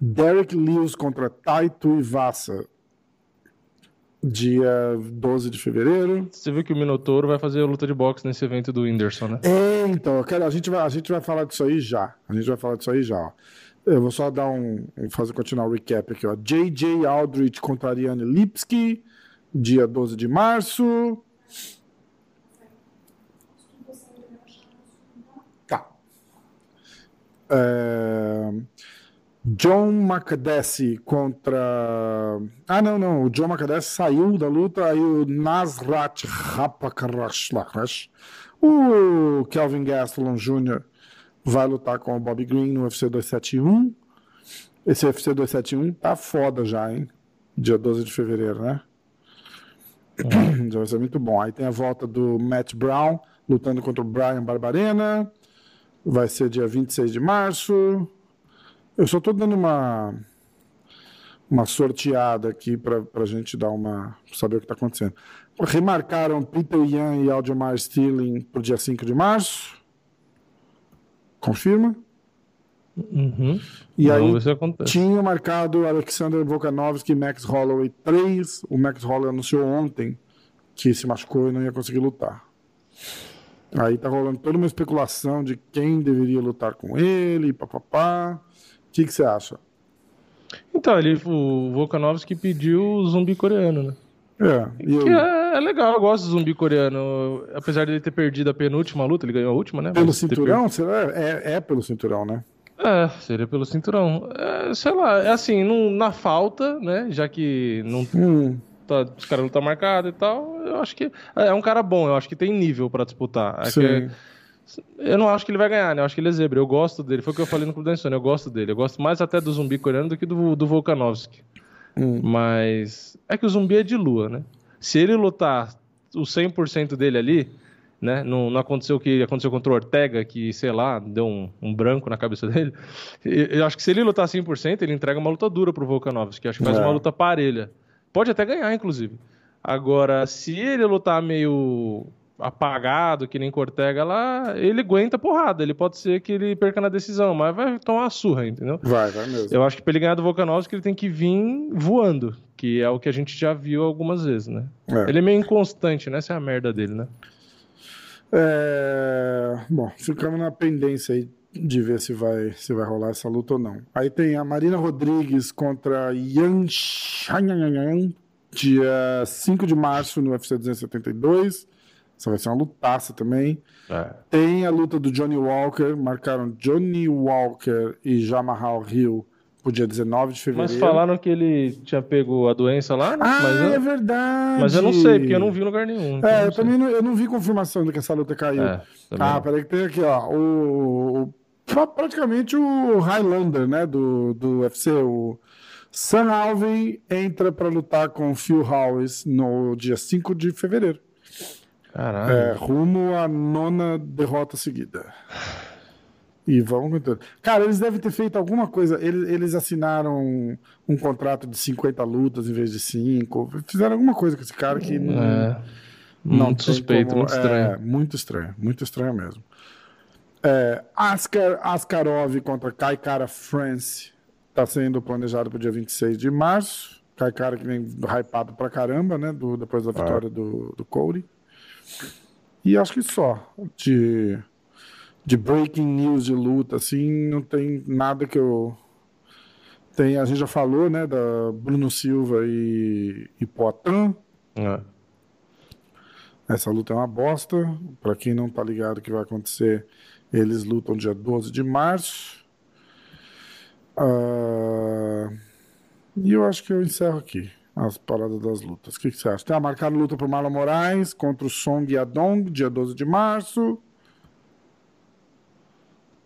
Derek Lewis contra Tai Tuivasa, dia 12 de fevereiro. Você viu que o Minotouro vai fazer a luta de boxe nesse evento do Whindersson, né? É, então, cara, a gente vai, a gente vai falar disso aí já. A gente vai falar disso aí já. ó. Eu vou só dar um, fazer continuar o recap aqui, ó. JJ Aldrich contra Ariane Lipski, dia 12 de março. Tá. É, John Makadessi contra. Ah, não, não. O John Makadessi saiu da luta. Aí o Nasrat Rapakarash. O Kelvin Gastelum Jr. vai lutar com o Bobby Green no UFC 271. Esse UFC 271 tá foda já, hein? Dia 12 de fevereiro, né? Já vai ser muito bom. Aí tem a volta do Matt Brown lutando contra o Brian Barbarena. Vai ser dia 26 de março. Eu só tô dando uma uma sorteada aqui para a gente dar uma saber o que está acontecendo. Remarcaram Peter Yan e Aldemar Sterling para o dia 5 de março. Confirma? Uhum. E Vamos aí tinha marcado Alexander Volkanovski e Max Holloway 3. O Max Holloway anunciou ontem que se machucou e não ia conseguir lutar. Aí tá rolando toda uma especulação de quem deveria lutar com ele, papapá. O que que você acha? Então, ele, o Volkanovski pediu o zumbi coreano, né? É, é, é legal, eu gosto do zumbi coreano. Apesar de ele ter perdido a penúltima luta, ele ganhou a última, né? pelo Mas cinturão? Será? É, é pelo cinturão, né? É, seria pelo cinturão. É, sei lá, é assim, não, na falta, né? Já que não Hum, tá, os caras não tá marcado e tal, eu acho que é um cara bom, eu acho que tem nível pra disputar. É eu não acho que ele vai ganhar, né? Eu acho que ele é zebra. Eu gosto dele. Foi o que eu falei no Clube da Insônia. Eu gosto dele. Eu gosto mais até do zumbi coreano do que do, do Volkanovski. Hum. Mas é que o zumbi é de lua, né? Se ele lutar o 100% dele ali, né? Não, não aconteceu o que aconteceu contra o Ortega, que, sei lá, deu um, um branco na cabeça dele. Eu acho que se ele lutar 100%, ele entrega uma luta dura pro Volkanovski. Acho que faz É. uma luta parelha. Pode até ganhar, inclusive. Agora, se ele lutar meio apagado, que nem Cortega lá, ele aguenta porrada. Ele pode ser que ele perca na decisão, mas vai tomar uma surra, entendeu? Vai, vai mesmo. Eu acho que pra ele ganhar do Volkanovski, ele tem que vir voando, que é o que a gente já viu algumas vezes, né? É. Ele é meio inconstante, né? Essa é a merda dele, né? É, Bom, ficamos na pendência aí de ver se vai, se vai rolar essa luta ou não. Aí tem a Marina Rodrigues contra Yan Shanyanyan, dia 5 de março no UFC 272. Essa vai ser uma lutaça também. Tem a luta do Johnny Walker, marcaram Johnny Walker e Jamal Hill pro dia 19 de fevereiro. Mas falaram que ele tinha pego a doença lá, né? Ah, mas, eu, é verdade. mas eu não sei, porque eu não vi em lugar nenhum. então É, não eu sei. também não, eu não vi confirmação de que essa luta caiu. É, ah, não. peraí que tem aqui, ó. O, o- pra- praticamente o Highlander, né, do, do UFC, o Sam Alvey entra pra lutar com o Phil Howes no dia 5 de fevereiro. Caralho. É, rumo à nona derrota seguida. E vamos com tudo. Cara, eles devem ter feito alguma coisa. Eles, eles assinaram um, contrato de 50 lutas em vez de 5. Fizeram alguma coisa com esse cara que não, É. não muito suspeito, como- muito estranho. É, muito estranho, muito estranho mesmo. É, Askar, Askarov contra Kai Kara France está sendo planejado para o dia 26 de março. Kai Kara que vem hypado pra caramba, né? do- depois da vitória do, do Cody. E acho que só. De, de breaking news de luta, assim, não tem nada que eu. Tem, a gente já falou, né, da Bruno Silva e, e Poitin. É. Essa luta é uma bosta. Pra quem não tá ligado o que vai acontecer, eles lutam dia 12 de março. Ah, E eu acho que eu encerro aqui as paradas das lutas. O que, que você acha? Tem a marcada luta pro Marlon Moraes contra o Song Yadong, dia 12 de março.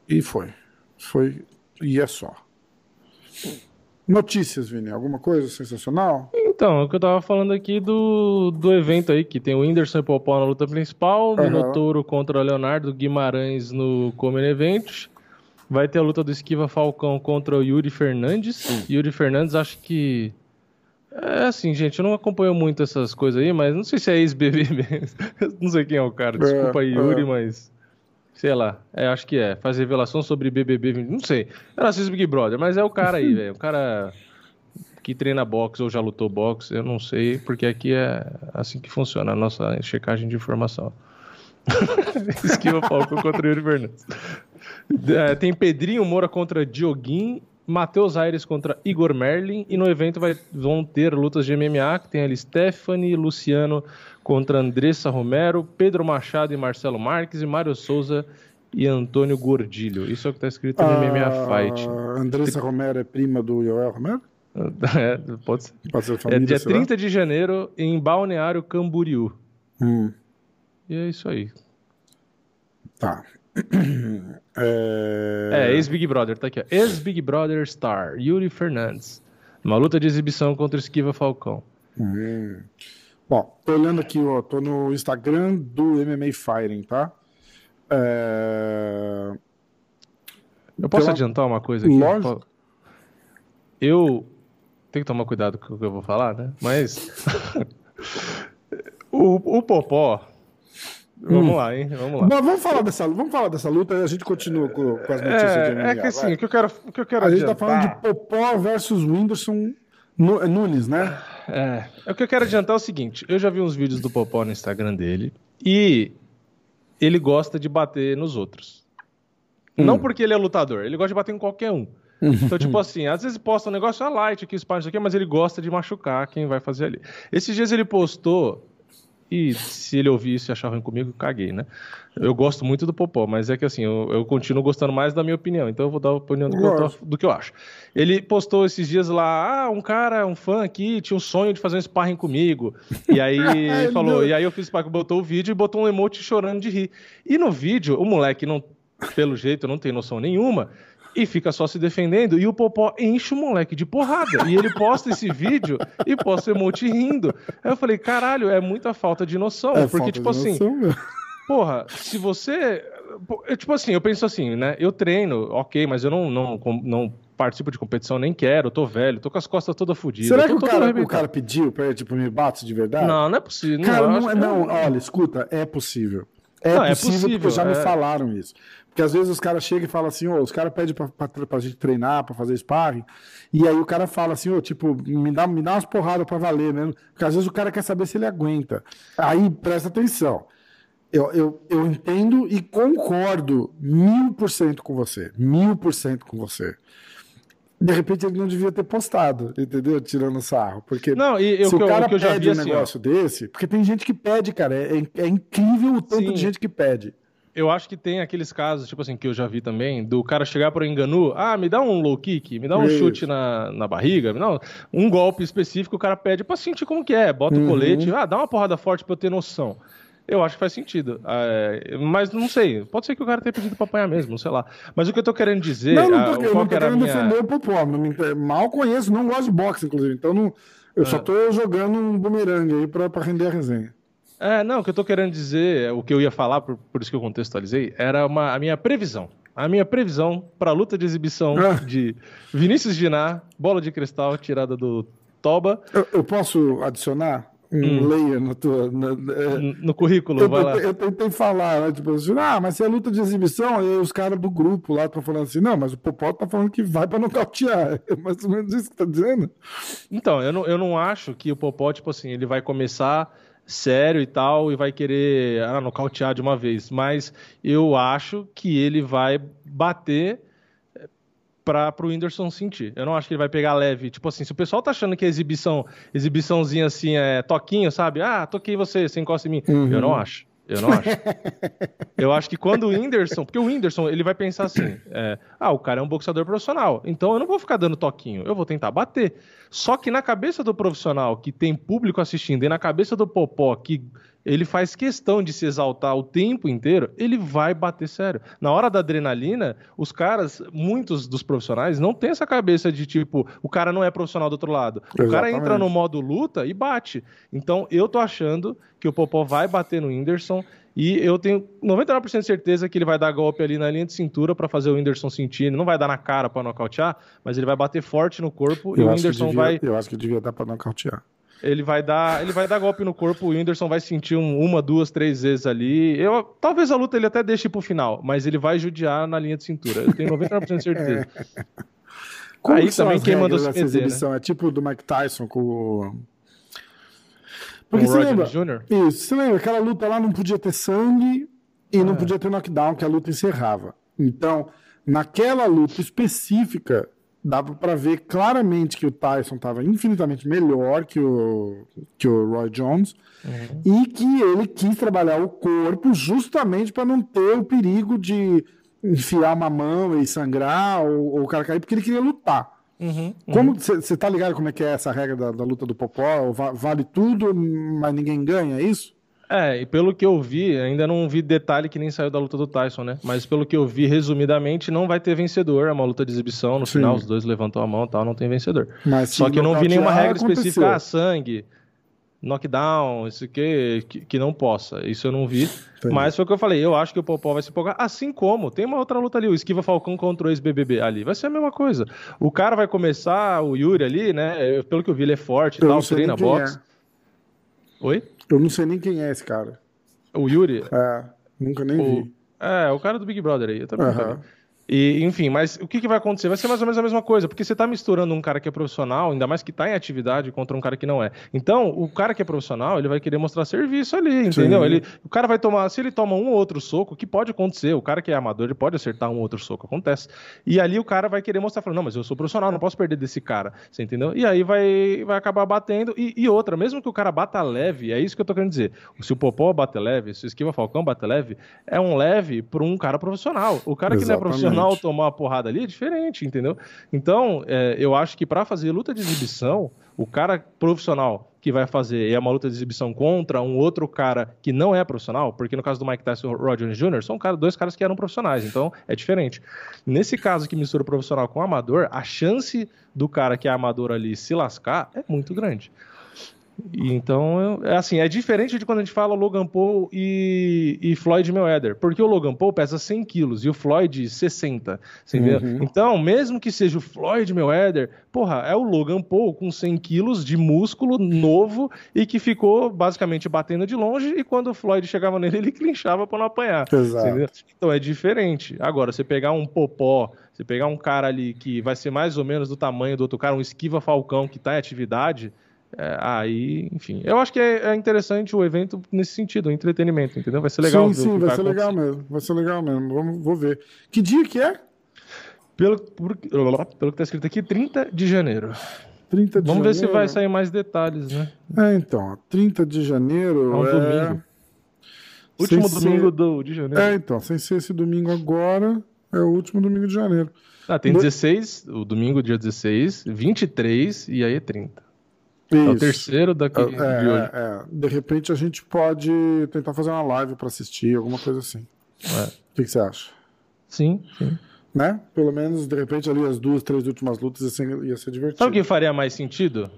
E foi. Foi. E é só. Notícias, Vini. Alguma coisa sensacional? Então, é o que eu tava falando aqui do, do evento aí, que tem o Whindersson e Popó na luta principal, Aham. Minotouro contra o Leonardo Guimarães no Common Event. Vai ter a luta do Esquiva Falcão contra o Yuri Fernandes. Yuri Fernandes, acho que. É assim, gente, eu não acompanho muito essas coisas aí, mas não sei se é ex-BBB. Não sei quem é o cara. Desculpa aí, É, Yuri, é. mas. Sei lá, é, acho que é. Faz revelação sobre BBB 20. Não sei. Eu não assisto Big Brother, mas é o cara aí, velho. O cara que treina boxe ou já lutou boxe, eu não sei, porque aqui é assim que funciona a nossa checagem de informação. Esquiva Falcão contra Yuri Fernandes. É, tem Pedrinho Moura contra Dioguin, Matheus Aires contra Igor Merlin, e no evento vai, vão ter lutas de MMA, que tem ali Stephanie Luciano contra Andressa Romero, Pedro Machado e Marcelo Marques, e Mário Souza e Antônio Gordilho. Isso é o que está escrito no MMA Fight. Andressa Romero é prima do Joel Romero? É, pode ser. Pode ser É família, dia sei lá. 30 de janeiro em Balneário Camboriú. Hum, E é isso aí. tá. É... É, ex-Big Brother, tá aqui. Ex-Big Brother Star, Yuri Fernandes. Uma luta de exibição contra o Esquiva Falcão. Hum. Bom, tô olhando aqui, ó, tô no Instagram do MMA Fighting, tá? É... Eu posso Então, adiantar uma coisa aqui? lógico. Eu tenho que tomar cuidado com o que eu vou falar, né? Mas o, o Popó. Vamos lá, hein? Vamos lá. Bom, vamos falar dessa, vamos falar dessa luta e a gente continua com, com as notícias de MMA. É, é que assim, vai. o que eu quero, o que eu quero A gente tá adiantar... falando de Popó versus Whindersson Nu- Nunes, né? É, é o que eu quero adiantar é o seguinte: eu já vi uns vídeos do Popó no Instagram dele e ele gosta de bater nos outros. Não porque ele é lutador, ele gosta de bater em qualquer um. Então, tipo assim, às vezes posta um negócio, ah, light aqui, sparring, aqui, mas ele gosta de machucar quem vai fazer ali. Esses dias ele postou, e se ele ouvir isso e achar ruim comigo, caguei, né? Eu gosto muito do Popó, mas é que assim, eu, eu continuo gostando mais da minha opinião, então eu vou dar a opinião do que, eu do que eu acho. Ele postou esses dias lá, ah, um cara, um fã aqui, tinha um sonho de fazer um sparring comigo. E aí ele falou, e aí eu fiz sparring, botou o vídeo e botou um emote chorando de rir. E no vídeo, o moleque não, pelo jeito, não tem noção nenhuma. E fica só se defendendo, e o Popó enche o moleque de porrada. E ele posta esse vídeo e posta o emote rindo. Aí eu falei, caralho, é muita falta de noção. É porque, falta tipo de assim, noção, porra, se você. eu, Tipo assim, eu penso assim, né? Eu treino, ok, mas eu não, não, não participo de competição, nem quero, tô velho, tô com as costas todas fodidas. Será que o cara, o cara pediu pra ele, tipo, me bate de verdade? Não, não é possível. Cara, não, é, que não, olha, escuta, é possível. É, Não, é possível, porque possível, já me é. falaram isso. Porque às vezes os caras chegam e falam assim, ô, os caras pedem pra, pra, pra gente treinar, pra fazer sparring, e aí o cara fala assim, ô, tipo, me dá, me dá umas porradas pra valer mesmo. Porque às vezes o cara quer saber se ele aguenta. Aí, presta atenção. Eu, eu, eu entendo e concordo mil por cento com você. Mil por cento com você. De repente ele não devia ter postado, entendeu? Tirando sarro. Porque Não, e eu, se o eu- cara o que eu já pede um assim, negócio desse, porque tem gente que pede, cara, é, é incrível o tanto Sim. de gente que pede. Eu acho que tem aqueles casos, tipo assim, que eu já vi também, do cara chegar pro Enganu, ah, me dá um low kick, me dá um Isso. chute na, na barriga, me dá um, um golpe específico, o cara pede pra sentir como que é, bota Uhum. o colete, ah, dá uma porrada forte pra eu ter noção. Eu acho que faz sentido. É, mas não sei, pode ser que o cara tenha pedido pra apanhar mesmo, sei lá. Mas o que eu tô querendo dizer, não, não ah, tô, eu qual não tô a querendo minha... defender o Popó. Mal conheço, não gosto de boxe, inclusive. Então não, eu É. só tô jogando um bumerangue aí pra, pra render a resenha. É, não, o que eu tô querendo dizer, o que eu ia falar, por, por isso que eu contextualizei, era uma, a minha previsão. A minha previsão pra luta de exibição Ah. de Vinícius Diná, bola de cristal tirada do Toba, Eu, eu posso adicionar um Hum. layer na tua. na- é, no currículo, eu, vai lá. tentei, eu tentei falar, né? Tipo assim, ah, mas se é luta de exibição, aí os caras do grupo lá estão falando assim, não, mas o Popó tá falando que vai pra nocautear. É mais ou menos isso que tá dizendo. Então, eu não, eu não acho que o Popó, tipo assim, ele vai começar sério e tal e vai querer ah, nocautear de uma vez. Mas eu acho que ele vai bater eh, para pro Whindersson sentir. Eu não acho que ele vai pegar leve. Tipo assim, se o pessoal tá achando que a exibição, exibiçãozinha assim é toquinho, sabe? Ah, toquei você, você encosta em mim. Eu não acho. Eu não acho. Eu acho que quando o Whindersson. Porque o Whindersson, ele vai pensar assim: é, ah, o cara é um boxeador profissional. Então eu não vou ficar dando toquinho, eu vou tentar bater. Só que na cabeça do profissional que tem público assistindo e na cabeça do Popó que ele faz questão de se exaltar o tempo inteiro, ele vai bater sério. Na hora da adrenalina, os caras, muitos dos profissionais, não tem essa cabeça de tipo, o cara não é profissional do outro lado. O cara Exatamente. entra no modo luta e bate. Então eu tô achando que o Popó vai bater no Whindersson. E eu tenho 99% de certeza que ele vai dar golpe ali na linha de cintura pra fazer o Whindersson sentir. Ele não vai dar na cara pra nocautear, mas ele vai bater forte no corpo e o Whindersson devia- vai. Eu acho que devia dar pra nocautear. Ele vai dar, ele vai dar golpe no corpo, o Whindersson vai sentir um- uma, duas, três vezes ali. Eu, talvez a luta ele até deixe pro final, mas ele vai judiar na linha de cintura. Eu tenho 99% de certeza. Como Aí que também quem mandou regras se meter, né? exibição? É tipo do Mike Tyson com o. Com Porque o você Roger lembra? Jr.? Isso, você lembra? Aquela luta lá não podia ter sangue e É. não podia ter knockdown, que a luta encerrava. Então, naquela luta específica, dava pra ver claramente que o Tyson estava infinitamente melhor que o, que o Roy Jones Uhum. e que ele quis trabalhar o corpo justamente para não ter o perigo de enfiar uma mão e sangrar ou, ou o cara cair, porque ele queria lutar. Uhum, Como você tá ligado como é que é essa regra da, da luta do Popó? Va- Vale tudo, mas ninguém ganha, é isso? É, e pelo que eu vi, ainda não vi detalhe que nem saiu da luta do Tyson, né? Mas pelo que eu vi, resumidamente, não vai ter vencedor. É uma luta de exibição. No Sim. final, os dois levantam a mão e tal, não tem vencedor. Mas Só que eu não vi nenhuma regra específica, aconteceu. ah, sangue, knockdown, isso que, que, que não possa. Isso eu não vi. Entendi. Mas foi o que eu falei, eu acho que o Popó vai se empolgar, assim como tem uma outra luta ali, o Esquiva Falcão contra o ex-BBB ali, vai ser a mesma coisa. O cara vai começar, o Yuri ali, né, pelo que eu vi, ele é forte e tal, treina quem boxe. é. Oi? Eu não sei nem quem é esse cara. O Yuri? É, nunca nem O- vi. É, o cara do Big Brother aí, eu também vi. E, enfim, mas o que, que vai acontecer? Vai ser mais ou menos a mesma coisa, porque você tá misturando um cara que é profissional, ainda mais que tá em atividade, contra um cara que não é. Então, o cara que é profissional, ele vai querer mostrar serviço ali, entendeu? Sim. Ele, o cara vai tomar, se ele toma um ou outro soco, que pode acontecer, o cara que é amador, ele pode acertar um ou outro soco, acontece. E ali o cara vai querer mostrar, falando, não, mas eu sou profissional, não posso perder desse cara, você entendeu? E aí vai, vai acabar batendo. E, e outra, mesmo que o cara bata leve, é isso que eu tô querendo dizer. Se o Popó bate leve, se o Esquiva Falcão bate leve, é um leve para um cara profissional. O cara que não é Exatamente. Profissional tomar uma porrada ali é diferente, entendeu? Então, é, eu acho que para fazer luta de exibição, o cara profissional que vai fazer é uma luta de exibição contra um outro cara que não é profissional, porque no caso do Mike Tyson e o Roger Jr., são cara- dois caras que eram profissionais, então é diferente. Nesse caso que mistura o profissional com o amador, a chance do cara que é amador ali se lascar é muito grande. Então, é assim, é diferente de quando a gente fala Logan Paul e, e Floyd Mayweather, porque o Logan Paul pesa 100 quilos e o Floyd 60, você entendeu? Uhum. Então, mesmo que seja o Floyd Mayweather, porra, é o Logan Paul com 100 quilos de músculo novo e que ficou basicamente batendo de longe e quando o Floyd chegava nele, ele clinchava pra não apanhar. Então, é diferente. Agora, você pegar um popó, você pegar um cara ali que vai ser mais ou menos do tamanho do outro cara, um esquiva falcão que tá em atividade, é, aí, enfim. Eu acho que é, é interessante o evento nesse sentido, o entretenimento, entendeu? Vai ser legal. sim, sim, que vai ser legal mesmo. Vai ser legal mesmo. Vamos, vou ver. Que dia que é? Pelo, por- pelo que tá escrito aqui, 30 de janeiro. 30 de Vamos ver se janeiro. vai sair mais detalhes, né? É, então, ó, 30 de janeiro É um é... domingo. Último Sem domingo ser- do, de janeiro. É, então, sem ser esse domingo agora, é o último domingo de janeiro. Ah, tem Do- 16, o domingo, dia 16, 23 e aí é 30. É o Isso. terceiro daqui É, de hoje. é, é. De repente a gente pode tentar fazer uma live pra assistir, alguma coisa assim. É. O que, que você acha? Sim, sim. Né? Pelo menos, de repente, ali as duas, três últimas lutas ia ser, ia ser divertido. Sabe o que faria mais sentido?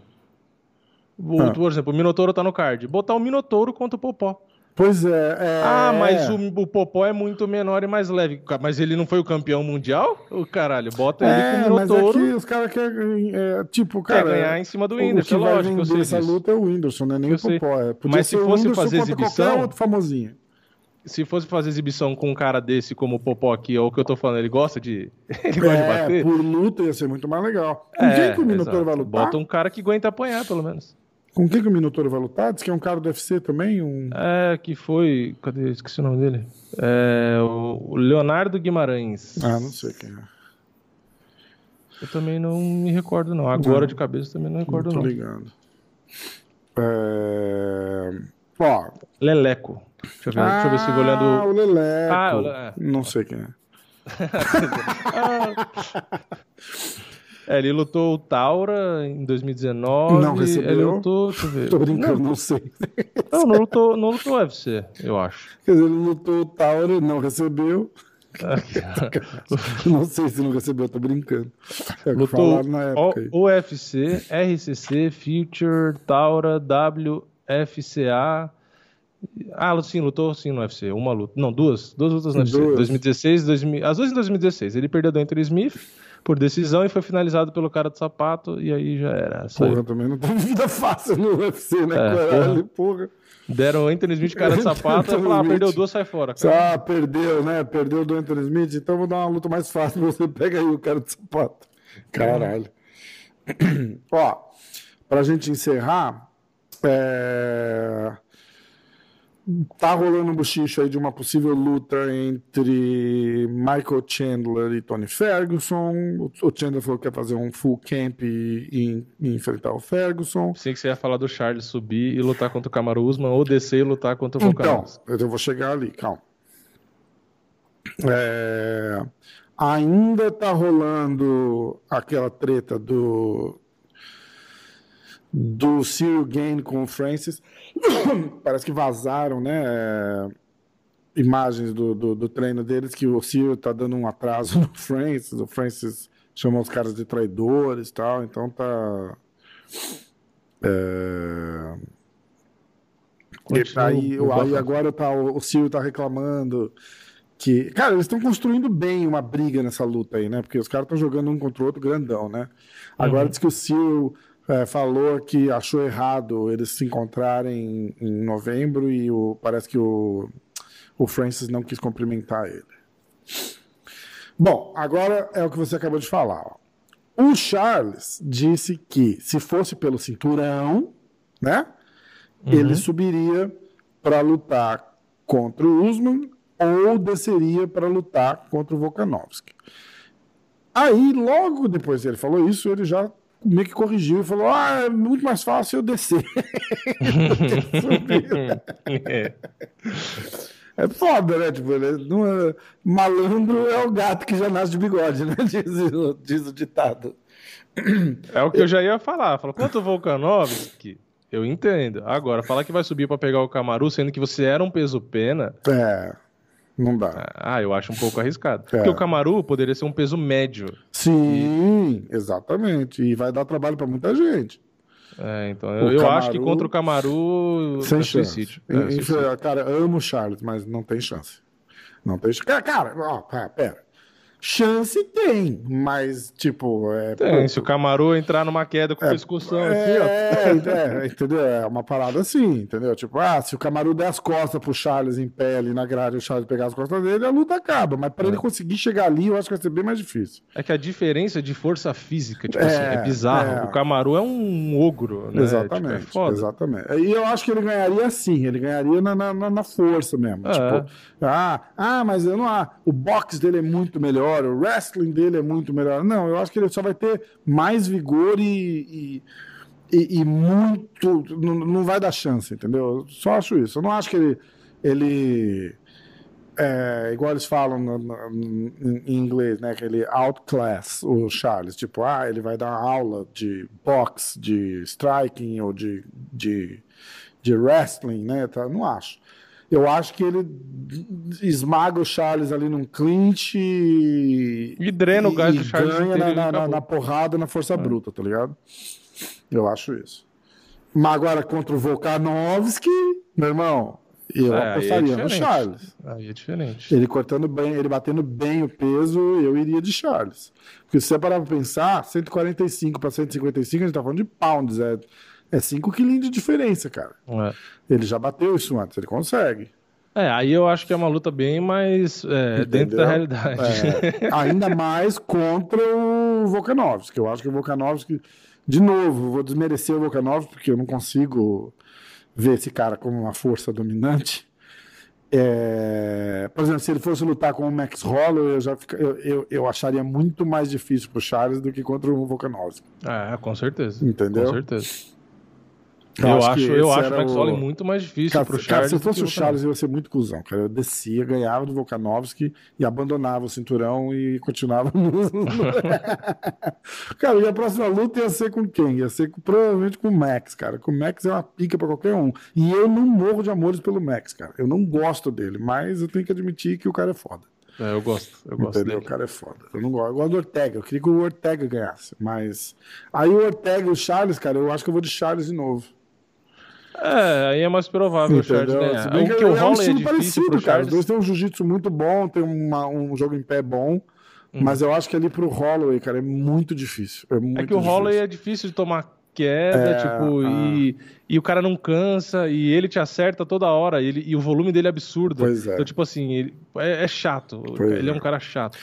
O- Ah. Por exemplo, o Minotouro tá no card. Botar o Minotouro contra o Popó. Pois é. é... Ah, mas o, o Popó é muito menor e mais leve. Mas ele não foi o campeão mundial? O caralho, bota ele É, com o mas é Minotouro. que os caras querem. É, tipo, Quer cara. ganhar em cima do o Whindersson, que vai lógico que eu sei essa disso. luta é o Whindersson, né? Nem Eu o. Popó. É. Podia Mas se o fosse fazer exibição- qualquer outro famosinho. Se fosse fazer exibição com um cara desse como o Popó aqui, ou o que eu tô falando, ele gosta de. ele gosta de É, bater. por luta ia ser muito mais legal. Com É, quem que o Minotouro vai lutar? Bota um cara que aguenta apanhar, pelo menos. Com quem que o Minotouro vai lutar? Diz que é um cara do UFC também? Um... É, que foi. Cadê? Esqueci o nome dele. É, o Leonardo Guimarães. Ah, não sei quem é. Eu também não me recordo, não. Agora Não. de cabeça também não Não recordo, tô não. ligado. É... Ó, Leleco. Deixa eu ver, deixa eu ver se eu vou Ah, o olhando. Leleco. Ah, o Le-. Não sei quem é. É, ele lutou o Taura em 2019. Não recebeu? Ele lutou. Deixa eu ver. Tô brincando, Não, não sei. não, não lutou, não lutou UFC, eu acho. Quer dizer, ele lutou o Tauro, não recebeu. Não sei se não recebeu, tô brincando. É Lutou o- UFC, RCC, Future, Taura, WFCA Ah, sim, lutou sim no UFC. Uma luta. Não, duas. Duas lutas no UFC. Duas. 2016 2000... As duas em 2016. Ele perdeu do Anthony Smith por decisão e foi finalizado pelo cara do sapato. E aí já era. Saiu. Porra, também não tem vida fácil no UFC, né, É, caralho? Porra. Deram o Anthony Smith cara de sapato. e falaram, ah, perdeu duas, sai fora. cara. Ah, perdeu, né? Perdeu do Anthony Smith, então vou dar uma luta mais fácil. Você pega aí o cara de sapato. Caralho. Ó, pra gente encerrar, é... tá rolando um bochicho aí de uma possível luta entre Michael Chandler e Tony Ferguson. O Chandler falou que quer fazer um full camp e, e- e enfrentar o Ferguson. Pensei que você ia falar do Charles subir e lutar contra o Kamaru Usman ou descer e lutar contra o Então, Volkanovski. eu vou chegar ali, calma. É, ainda tá rolando aquela treta do do Cyril Gain com o Francis. Parece que vazaram, né? é, imagens do, do, do treino deles que o Cyril tá dando um atraso no Francis. O Francis chamou os caras de traidores e tal, então tá. É... E Continua aí, aí agora tá, o, Ciro tá reclamando que. Cara, eles estão construindo bem uma briga nessa luta aí, né? Porque os caras estão jogando um contra o outro grandão, né? Agora Uhum. diz que o Ciro é, falou que achou errado eles se encontrarem em, em novembro e o, parece que o, o Francis não quis cumprimentar ele. Bom, agora é o que você acabou de falar. ó. O Charles disse que se fosse pelo cinturão, né? Ele subiria para lutar contra o Usman ou desceria para lutar contra o Volkanovski. Aí, logo depois que ele falou isso, ele já meio que corrigiu e falou: Ah, é muito mais fácil eu descer. É. É foda, né? Tipo, não é... Malandro é o gato que já nasce de bigode, né? Diz, o- diz o ditado. É o que eu já ia falar. Fala, quanto Volkanovski, eu entendo. Agora, falar que vai subir pra pegar o Kamaru, sendo que você era um peso pena, É, não dá. ah, eu acho um pouco arriscado. É. Porque o Kamaru poderia ser um peso médio. Sim, exatamente. E vai dar trabalho para muita gente. É, então O eu, eu acho que contra o Kamaru Sem é chance. suicídio. E- É, e- suicídio. cara, amo o Charles, mas não tem chance. Não tem chance. Cara, ó, pera. Chance tem, mas, tipo. É, Tem, se o Kamaru entrar numa queda com o pescoção assim, ó. É, é, entendeu? É uma parada assim, entendeu? Tipo, ah, se o Camaru der as costas pro Charles em pé ali na grade e o Charles pegar as costas dele, a luta acaba. Mas pra ele conseguir chegar ali, eu acho que vai ser bem mais difícil. É que a diferença de força física, tipo É, assim, é bizarro. é. O Camaru é um ogro, né? exatamente. Tipo, é foda. exatamente. E eu acho que ele ganharia assim, ele ganharia na, na, na- força mesmo. É. Tipo, ah, ah, mas eu não. Ah, o boxe dele é muito melhor, o wrestling dele é muito melhor. Não, eu acho que ele só vai ter mais vigor e. e e, e muito. Não, não vai dar chance, entendeu? Eu só acho isso. Eu não acho que ele. ele é, igual eles falam no- no- em em inglês, né? Que ele outclass o Charles. Tipo, ah, ele vai dar uma aula de boxe, de striking ou de, de, de wrestling, né? Tá? Não acho. Eu acho que ele esmaga o Charles ali num clinch e, E drena o gás do Charles ganha inteiro na, na, na, porrada, na força bruta, tá ligado? Eu acho isso. Mas agora contra o Volkanovski, meu irmão, eu É, aí é apostaria no diferente. Charles. Aí é diferente. Ele cortando bem, ele batendo bem o peso, eu iria de Charles. Porque se você parar pra pensar, 145 para 155, a gente tá falando de pounds, é, é 5 quilinhos de diferença, cara. É. Ele já bateu isso antes, ele consegue. É, aí eu acho que é uma luta bem mais é, dentro da realidade. É, ainda mais contra o Volkanovski. Eu acho que o Volkanovski, de novo, vou desmerecer o Volkanovski, porque eu não consigo ver esse cara como uma força dominante. É, por exemplo, se ele fosse lutar com o Max Holloway, eu, já fica- eu, eu, eu acharia muito mais difícil pro Charles do que contra o Volkanovski. É, com certeza. Entendeu? Com certeza. Eu Eu, acho acho, que eu acho o Max o- Holloway muito mais difícil Cara, pro cara, Charles. se eu do fosse o Charles, eu ia ser muito cuzão, cara. Eu descia, ganhava do Volkanovski e abandonava o cinturão e continuava no. cara, e a próxima luta ia ser com quem? Ia ser com- provavelmente com o Max, cara. Com o Max é uma pica pra qualquer um. E eu não morro de amores pelo Max, cara. Eu não gosto dele, mas eu tenho que admitir que o cara é foda. É, eu gosto. Eu gosto Entendeu? dele. O cara é foda. Eu não gosto. Eu gosto do Ortega. Eu queria que o Ortega ganhasse. Mas. Aí o Ortega e o Charles, cara, eu acho que eu vou de Charles de novo. É, aí é mais provável o Charles Entendeu? ganhar. O que o é um Holloway é estilo difícil parecido, pro cara. Os dois têm um jiu-jitsu muito bom, tem uma- um jogo em pé bom. Uhum. Mas eu acho que ali pro Holloway, cara, é muito difícil. É, muito É que o Holloway difícil. é difícil de tomar queda, É, tipo, ah. e, e o cara não cansa, e ele te acerta toda hora, e ele, e o volume dele é absurdo. Pois é. Então, tipo assim, ele, é, é chato. Pois ele é. é. um cara chato.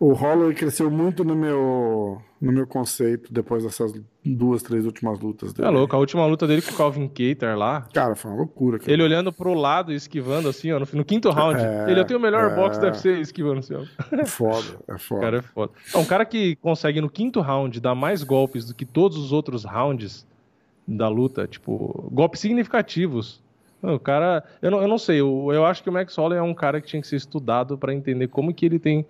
O Holloway cresceu muito no meu, no meu conceito depois dessas duas, três últimas lutas dele. É louco, a última luta dele com o Calvin Keiter lá, Cara, foi uma loucura. cara. ele olhando pro lado e esquivando assim, ó, no, no quinto round. É, ele, eu tenho o melhor é. box do UFC esquivando assim, ó. É foda, é O foda. cara é foda. É um cara que consegue no quinto round dar mais golpes do que todos os outros rounds da luta, tipo, golpes significativos. O cara, eu não, eu não sei, eu, eu acho que o Max Holloway é um cara que tinha que ser estudado pra entender como que ele tem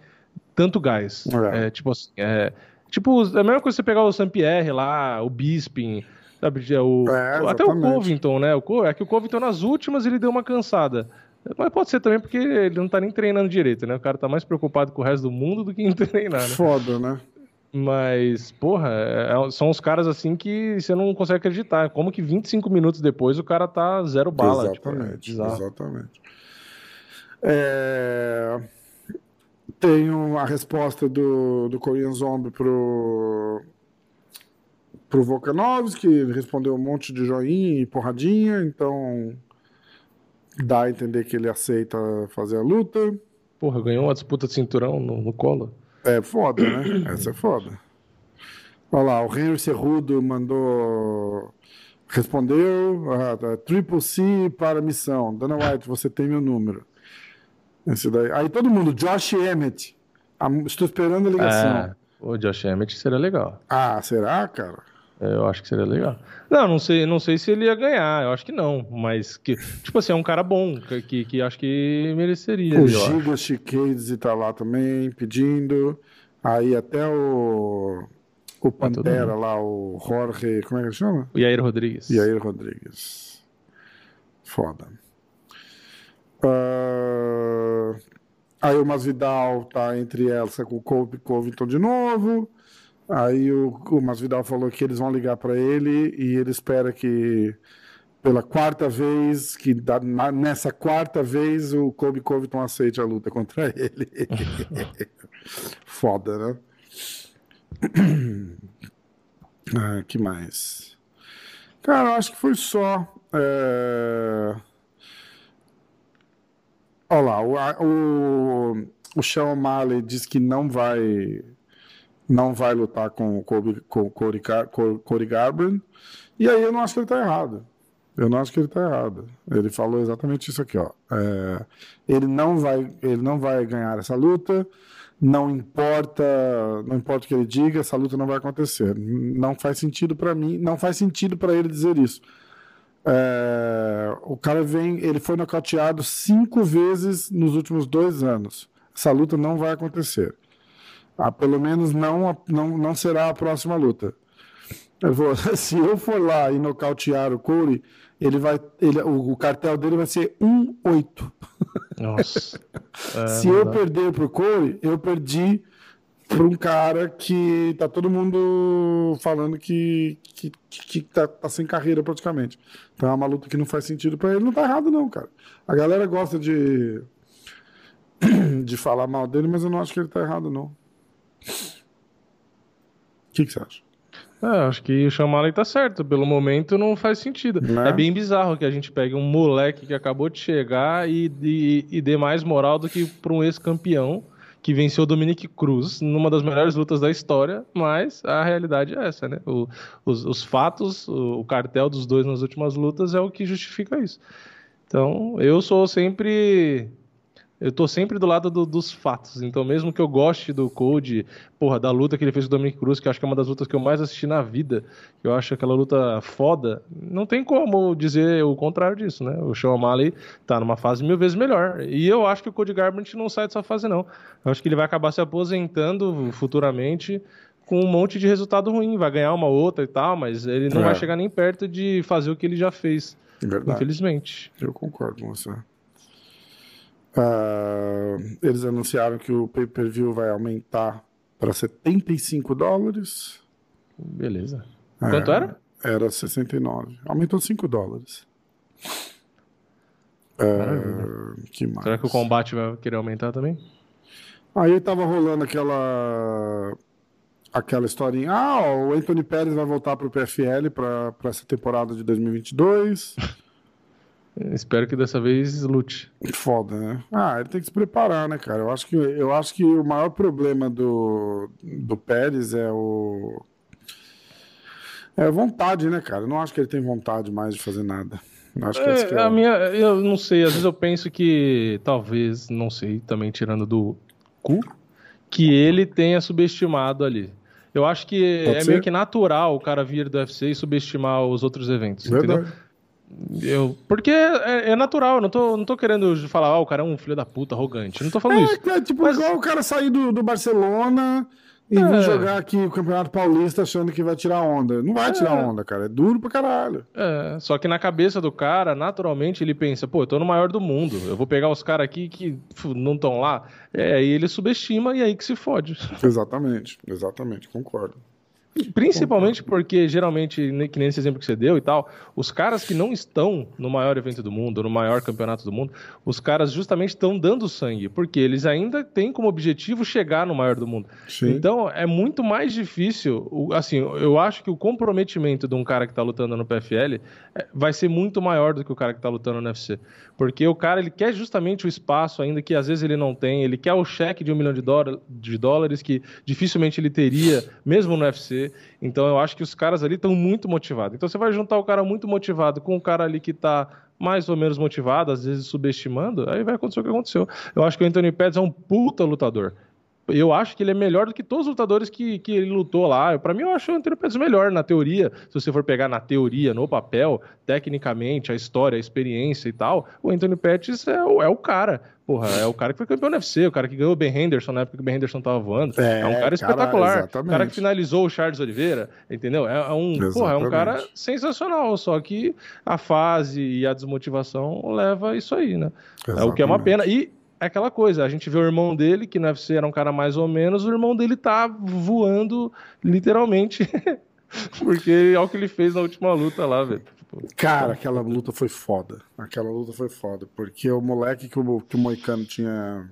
tanto gás. É. É, tipo assim, é, tipo, é a mesma coisa você pegar o Saint-Pierre lá, o Bisping, sabe, o, É, até o. Covington, né? O, é que o Covington nas últimas ele deu uma cansada. Mas pode ser também porque ele não tá nem treinando direito, né? O cara tá mais preocupado com o resto do mundo do que em treinar, né? Foda, né? Mas, porra, é- é- são os caras assim que você não consegue acreditar. Como que 25 minutos depois o cara tá zero bala. tipo, exatamente, bizarro. exatamente. É, Tenho a resposta do, do Korean Zombie pro, pro Volkanovski, ele respondeu um monte de joinha e porradinha, então dá a entender que ele aceita fazer a luta. Porra, ganhou uma disputa de cinturão no, no colo. É foda, né? Essa é foda. Olha lá, o Henry Cerrudo mandou. Respondeu. Tá, Triple C para a missão. Dana White, você tem meu número. Esse daí. Aí todo mundo, Josh Emmett. Estou esperando a ligação. É, o Josh Emmett seria legal. Ah, será, cara? É, Eu acho que seria legal. Não, não sei, não sei se ele ia ganhar. Eu acho que não. Mas que, tipo assim, é um cara bom que, que, acho que mereceria. O. Giga Chicades tá lá também, pedindo. Aí até o. O Tá Pantera lá, o Jorge. Como é que ele chama? O Yair Rodrigues. Aí, Rodrigues. Foda. Ah, aí o Masvidal tá entre Elsa com o Cove- Covington de novo. Aí o, o Masvidal falou que eles vão ligar para ele e ele espera que pela quarta vez, que da- nessa quarta vez o Kobe Covington aceite a luta contra ele. Foda, né? Ah, que mais? Cara, acho que foi só. É... Olha lá, o, o, o Sean O'Malley diz que não vai não vai lutar com o Kobe- com o Cody, Gar- Co- Cody Garbrandt. E aí eu não acho que ele tá errado. Eu não acho que ele tá errado. Ele falou exatamente isso aqui, ó. É, ele não vai ele não vai ganhar essa luta. Não importa, não importa o que ele diga, essa luta não vai acontecer. Não faz sentido para mim, não faz sentido para ele dizer isso. É, o cara vem, ele foi nocauteado cinco vezes nos últimos dois anos. Essa luta não vai acontecer. Ah, pelo menos não, não, não será a próxima luta. Ele falou, se eu for lá e nocautear o Corey, ele vai, ele, o, o cartel dele vai ser 1-8. Nossa. É, Se eu dá. perder pro Corey, eu perdi para um cara que tá todo mundo falando que, que, que tá, tá sem carreira praticamente. Então é uma luta que não faz sentido para ele. Não tá errado, não, cara. A galera gosta de, de falar mal dele, mas eu não acho que ele tá errado, não. O que, que você acha? É, acho que o Chamala tá certo. Pelo momento não faz sentido. Né? É bem bizarro que a gente pegue um moleque que acabou de chegar e, e, e dê mais moral do que para um ex-campeão que venceu o Dominic Cruz numa das melhores lutas da história, mas a realidade é essa, né? O- os, os fatos, o, o cartel dos dois nas últimas lutas é o que justifica isso. Então, eu sou sempre. Eu tô sempre do lado do- dos fatos. Então, mesmo que eu goste do Code, porra, da luta que ele fez com o Dominic Cruz, que eu acho que é uma das lutas que eu mais assisti na vida, que eu acho aquela luta foda, não tem como dizer o contrário disso, né? O Sean O'Malley tá numa fase mil vezes melhor. E eu acho que o Cody Garbrandt não sai dessa fase, não. Eu acho que ele vai acabar se aposentando futuramente com um monte de resultado ruim. Vai ganhar uma outra e tal, mas ele não É. vai chegar nem perto de fazer o que ele já fez, infelizmente. Eu concordo com você. Ah, eles anunciaram que o pay-per-view vai aumentar para 75 dólares. Beleza. É. Quanto era? Era 69. Aumentou 5 dólares. É, que mais? Será que o combate vai querer aumentar também? Aí tava rolando aquela aquela historinha. Ah, ó, o Anthony Pérez vai voltar pro PFL para essa temporada de 2022. Espero que dessa vez lute. Foda, né? Ah, ele tem que se preparar, né, cara? Eu acho que, eu acho que o maior problema do, do Pérez é o. É a vontade, né, cara? Eu não acho que ele tem vontade mais de fazer nada. Eu acho que esse que É, é a minha, eu não sei, às vezes eu penso que talvez, não sei, também tirando do cu, que ele tenha subestimado ali. Eu acho que Pode é ser. meio que natural o cara vir do UFC e subestimar os outros eventos, entendeu? Eu, porque é, é natural, eu não tô, não tô querendo falar, ah, o cara é um filho da puta, arrogante. Eu não tô falando isso. É, é tipo Mas- igual o cara sair do, do Barcelona e É. vir jogar aqui o Campeonato Paulista achando que vai tirar onda. Não vai tirar onda, cara. É duro pra caralho. É, só que na cabeça do cara, naturalmente, ele pensa, pô, eu tô no maior do mundo, eu vou pegar os caras aqui que não estão lá. É, aí ele subestima e aí que se fode. Exatamente, exatamente, concordo. Principalmente porque, geralmente, que nem esse exemplo que você deu e tal, os caras que não estão no maior evento do mundo, no maior campeonato do mundo, os caras justamente estão dando sangue, porque eles ainda têm como objetivo chegar no maior do mundo. Sim. Então, é muito mais difícil, assim, eu acho que o comprometimento de um cara que tá lutando no PFL é, vai ser muito maior do que o cara que tá lutando no UFC. Porque o cara, ele quer justamente o espaço ainda que às vezes ele não tem, ele quer o cheque de um milhão de, de dólares que dificilmente ele teria, mesmo no UFC. Então, eu acho que os caras ali estão muito motivados. Então, você vai juntar o cara muito motivado com o cara ali que tá mais ou menos motivado, às vezes subestimando, aí vai acontecer o que aconteceu. Eu acho que o Anthony Pettis é um puta lutador. Eu acho que ele é melhor do que todos os lutadores que, que ele lutou lá. Pra mim, eu acho o Anthony Pettis melhor na teoria. Se você for pegar na teoria, no papel, tecnicamente, a história, a experiência e tal, o Anthony Pettis é o, é o cara. Porra, é o cara que foi campeão no UFC, o cara que ganhou o Ben Henderson na época que o Ben Henderson tava voando. É, É, um cara cara, espetacular. exatamente. o cara que finalizou o Charles Oliveira, entendeu? É, é um, porra, é um Exatamente. cara sensacional, só que a fase e a desmotivação leva a isso aí, né? É o que é uma Exatamente. pena. E é aquela coisa, a gente vê o irmão dele, que no UFC era um cara mais ou menos, o irmão dele tá voando literalmente. Porque é o que ele fez na última luta lá, velho. Tipo, Cara, aquela luta foi foda. Aquela luta foi foda. Porque o moleque que o, que o Moicano tinha,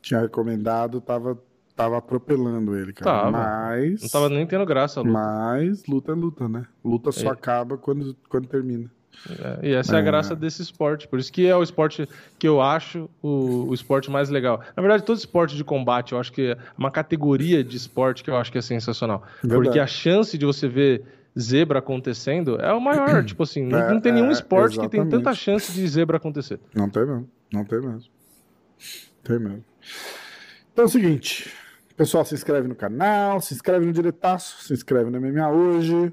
tinha recomendado tava, tava atropelando ele, cara. Tava. Mas. não tava nem tendo graça a luta. Mas luta é luta, né? Luta só É. acaba quando, quando termina. É, e essa é. a graça desse esporte. Por isso que é o esporte que eu acho o, o esporte mais legal. Na verdade, todo esporte de combate, eu acho que é uma categoria de esporte que eu acho que é sensacional. Verdade. Porque a chance de você ver zebra acontecendo é o maior. tipo assim, não, É, não tem nenhum é, esporte que tem tanta chance de zebra acontecer. Não tem mesmo. Não tem mesmo. Tem mesmo. Então é o seguinte. Pessoal, se inscreve no canal, se inscreve no Diretaço, se inscreve no MMA hoje.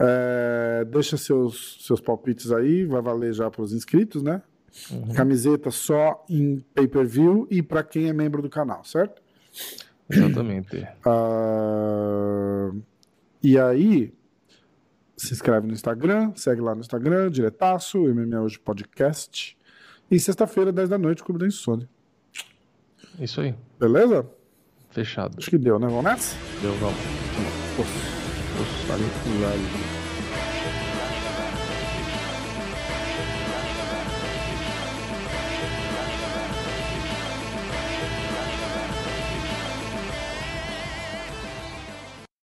É, deixa seus, seus palpites aí, vai valer já para os inscritos, né? Camiseta só em pay-per-view e para quem é membro do canal, certo? Exatamente. Ah, e aí, se inscreve no Instagram, segue lá no Instagram, diretaço, MMA Hoje Podcast. E sexta-feira, 10 da noite, Clube da Insônia. Isso aí. Beleza? Fechado. Acho que deu, né? Vamos nessa? Deu, vamos. Poxa, poxa, valeu.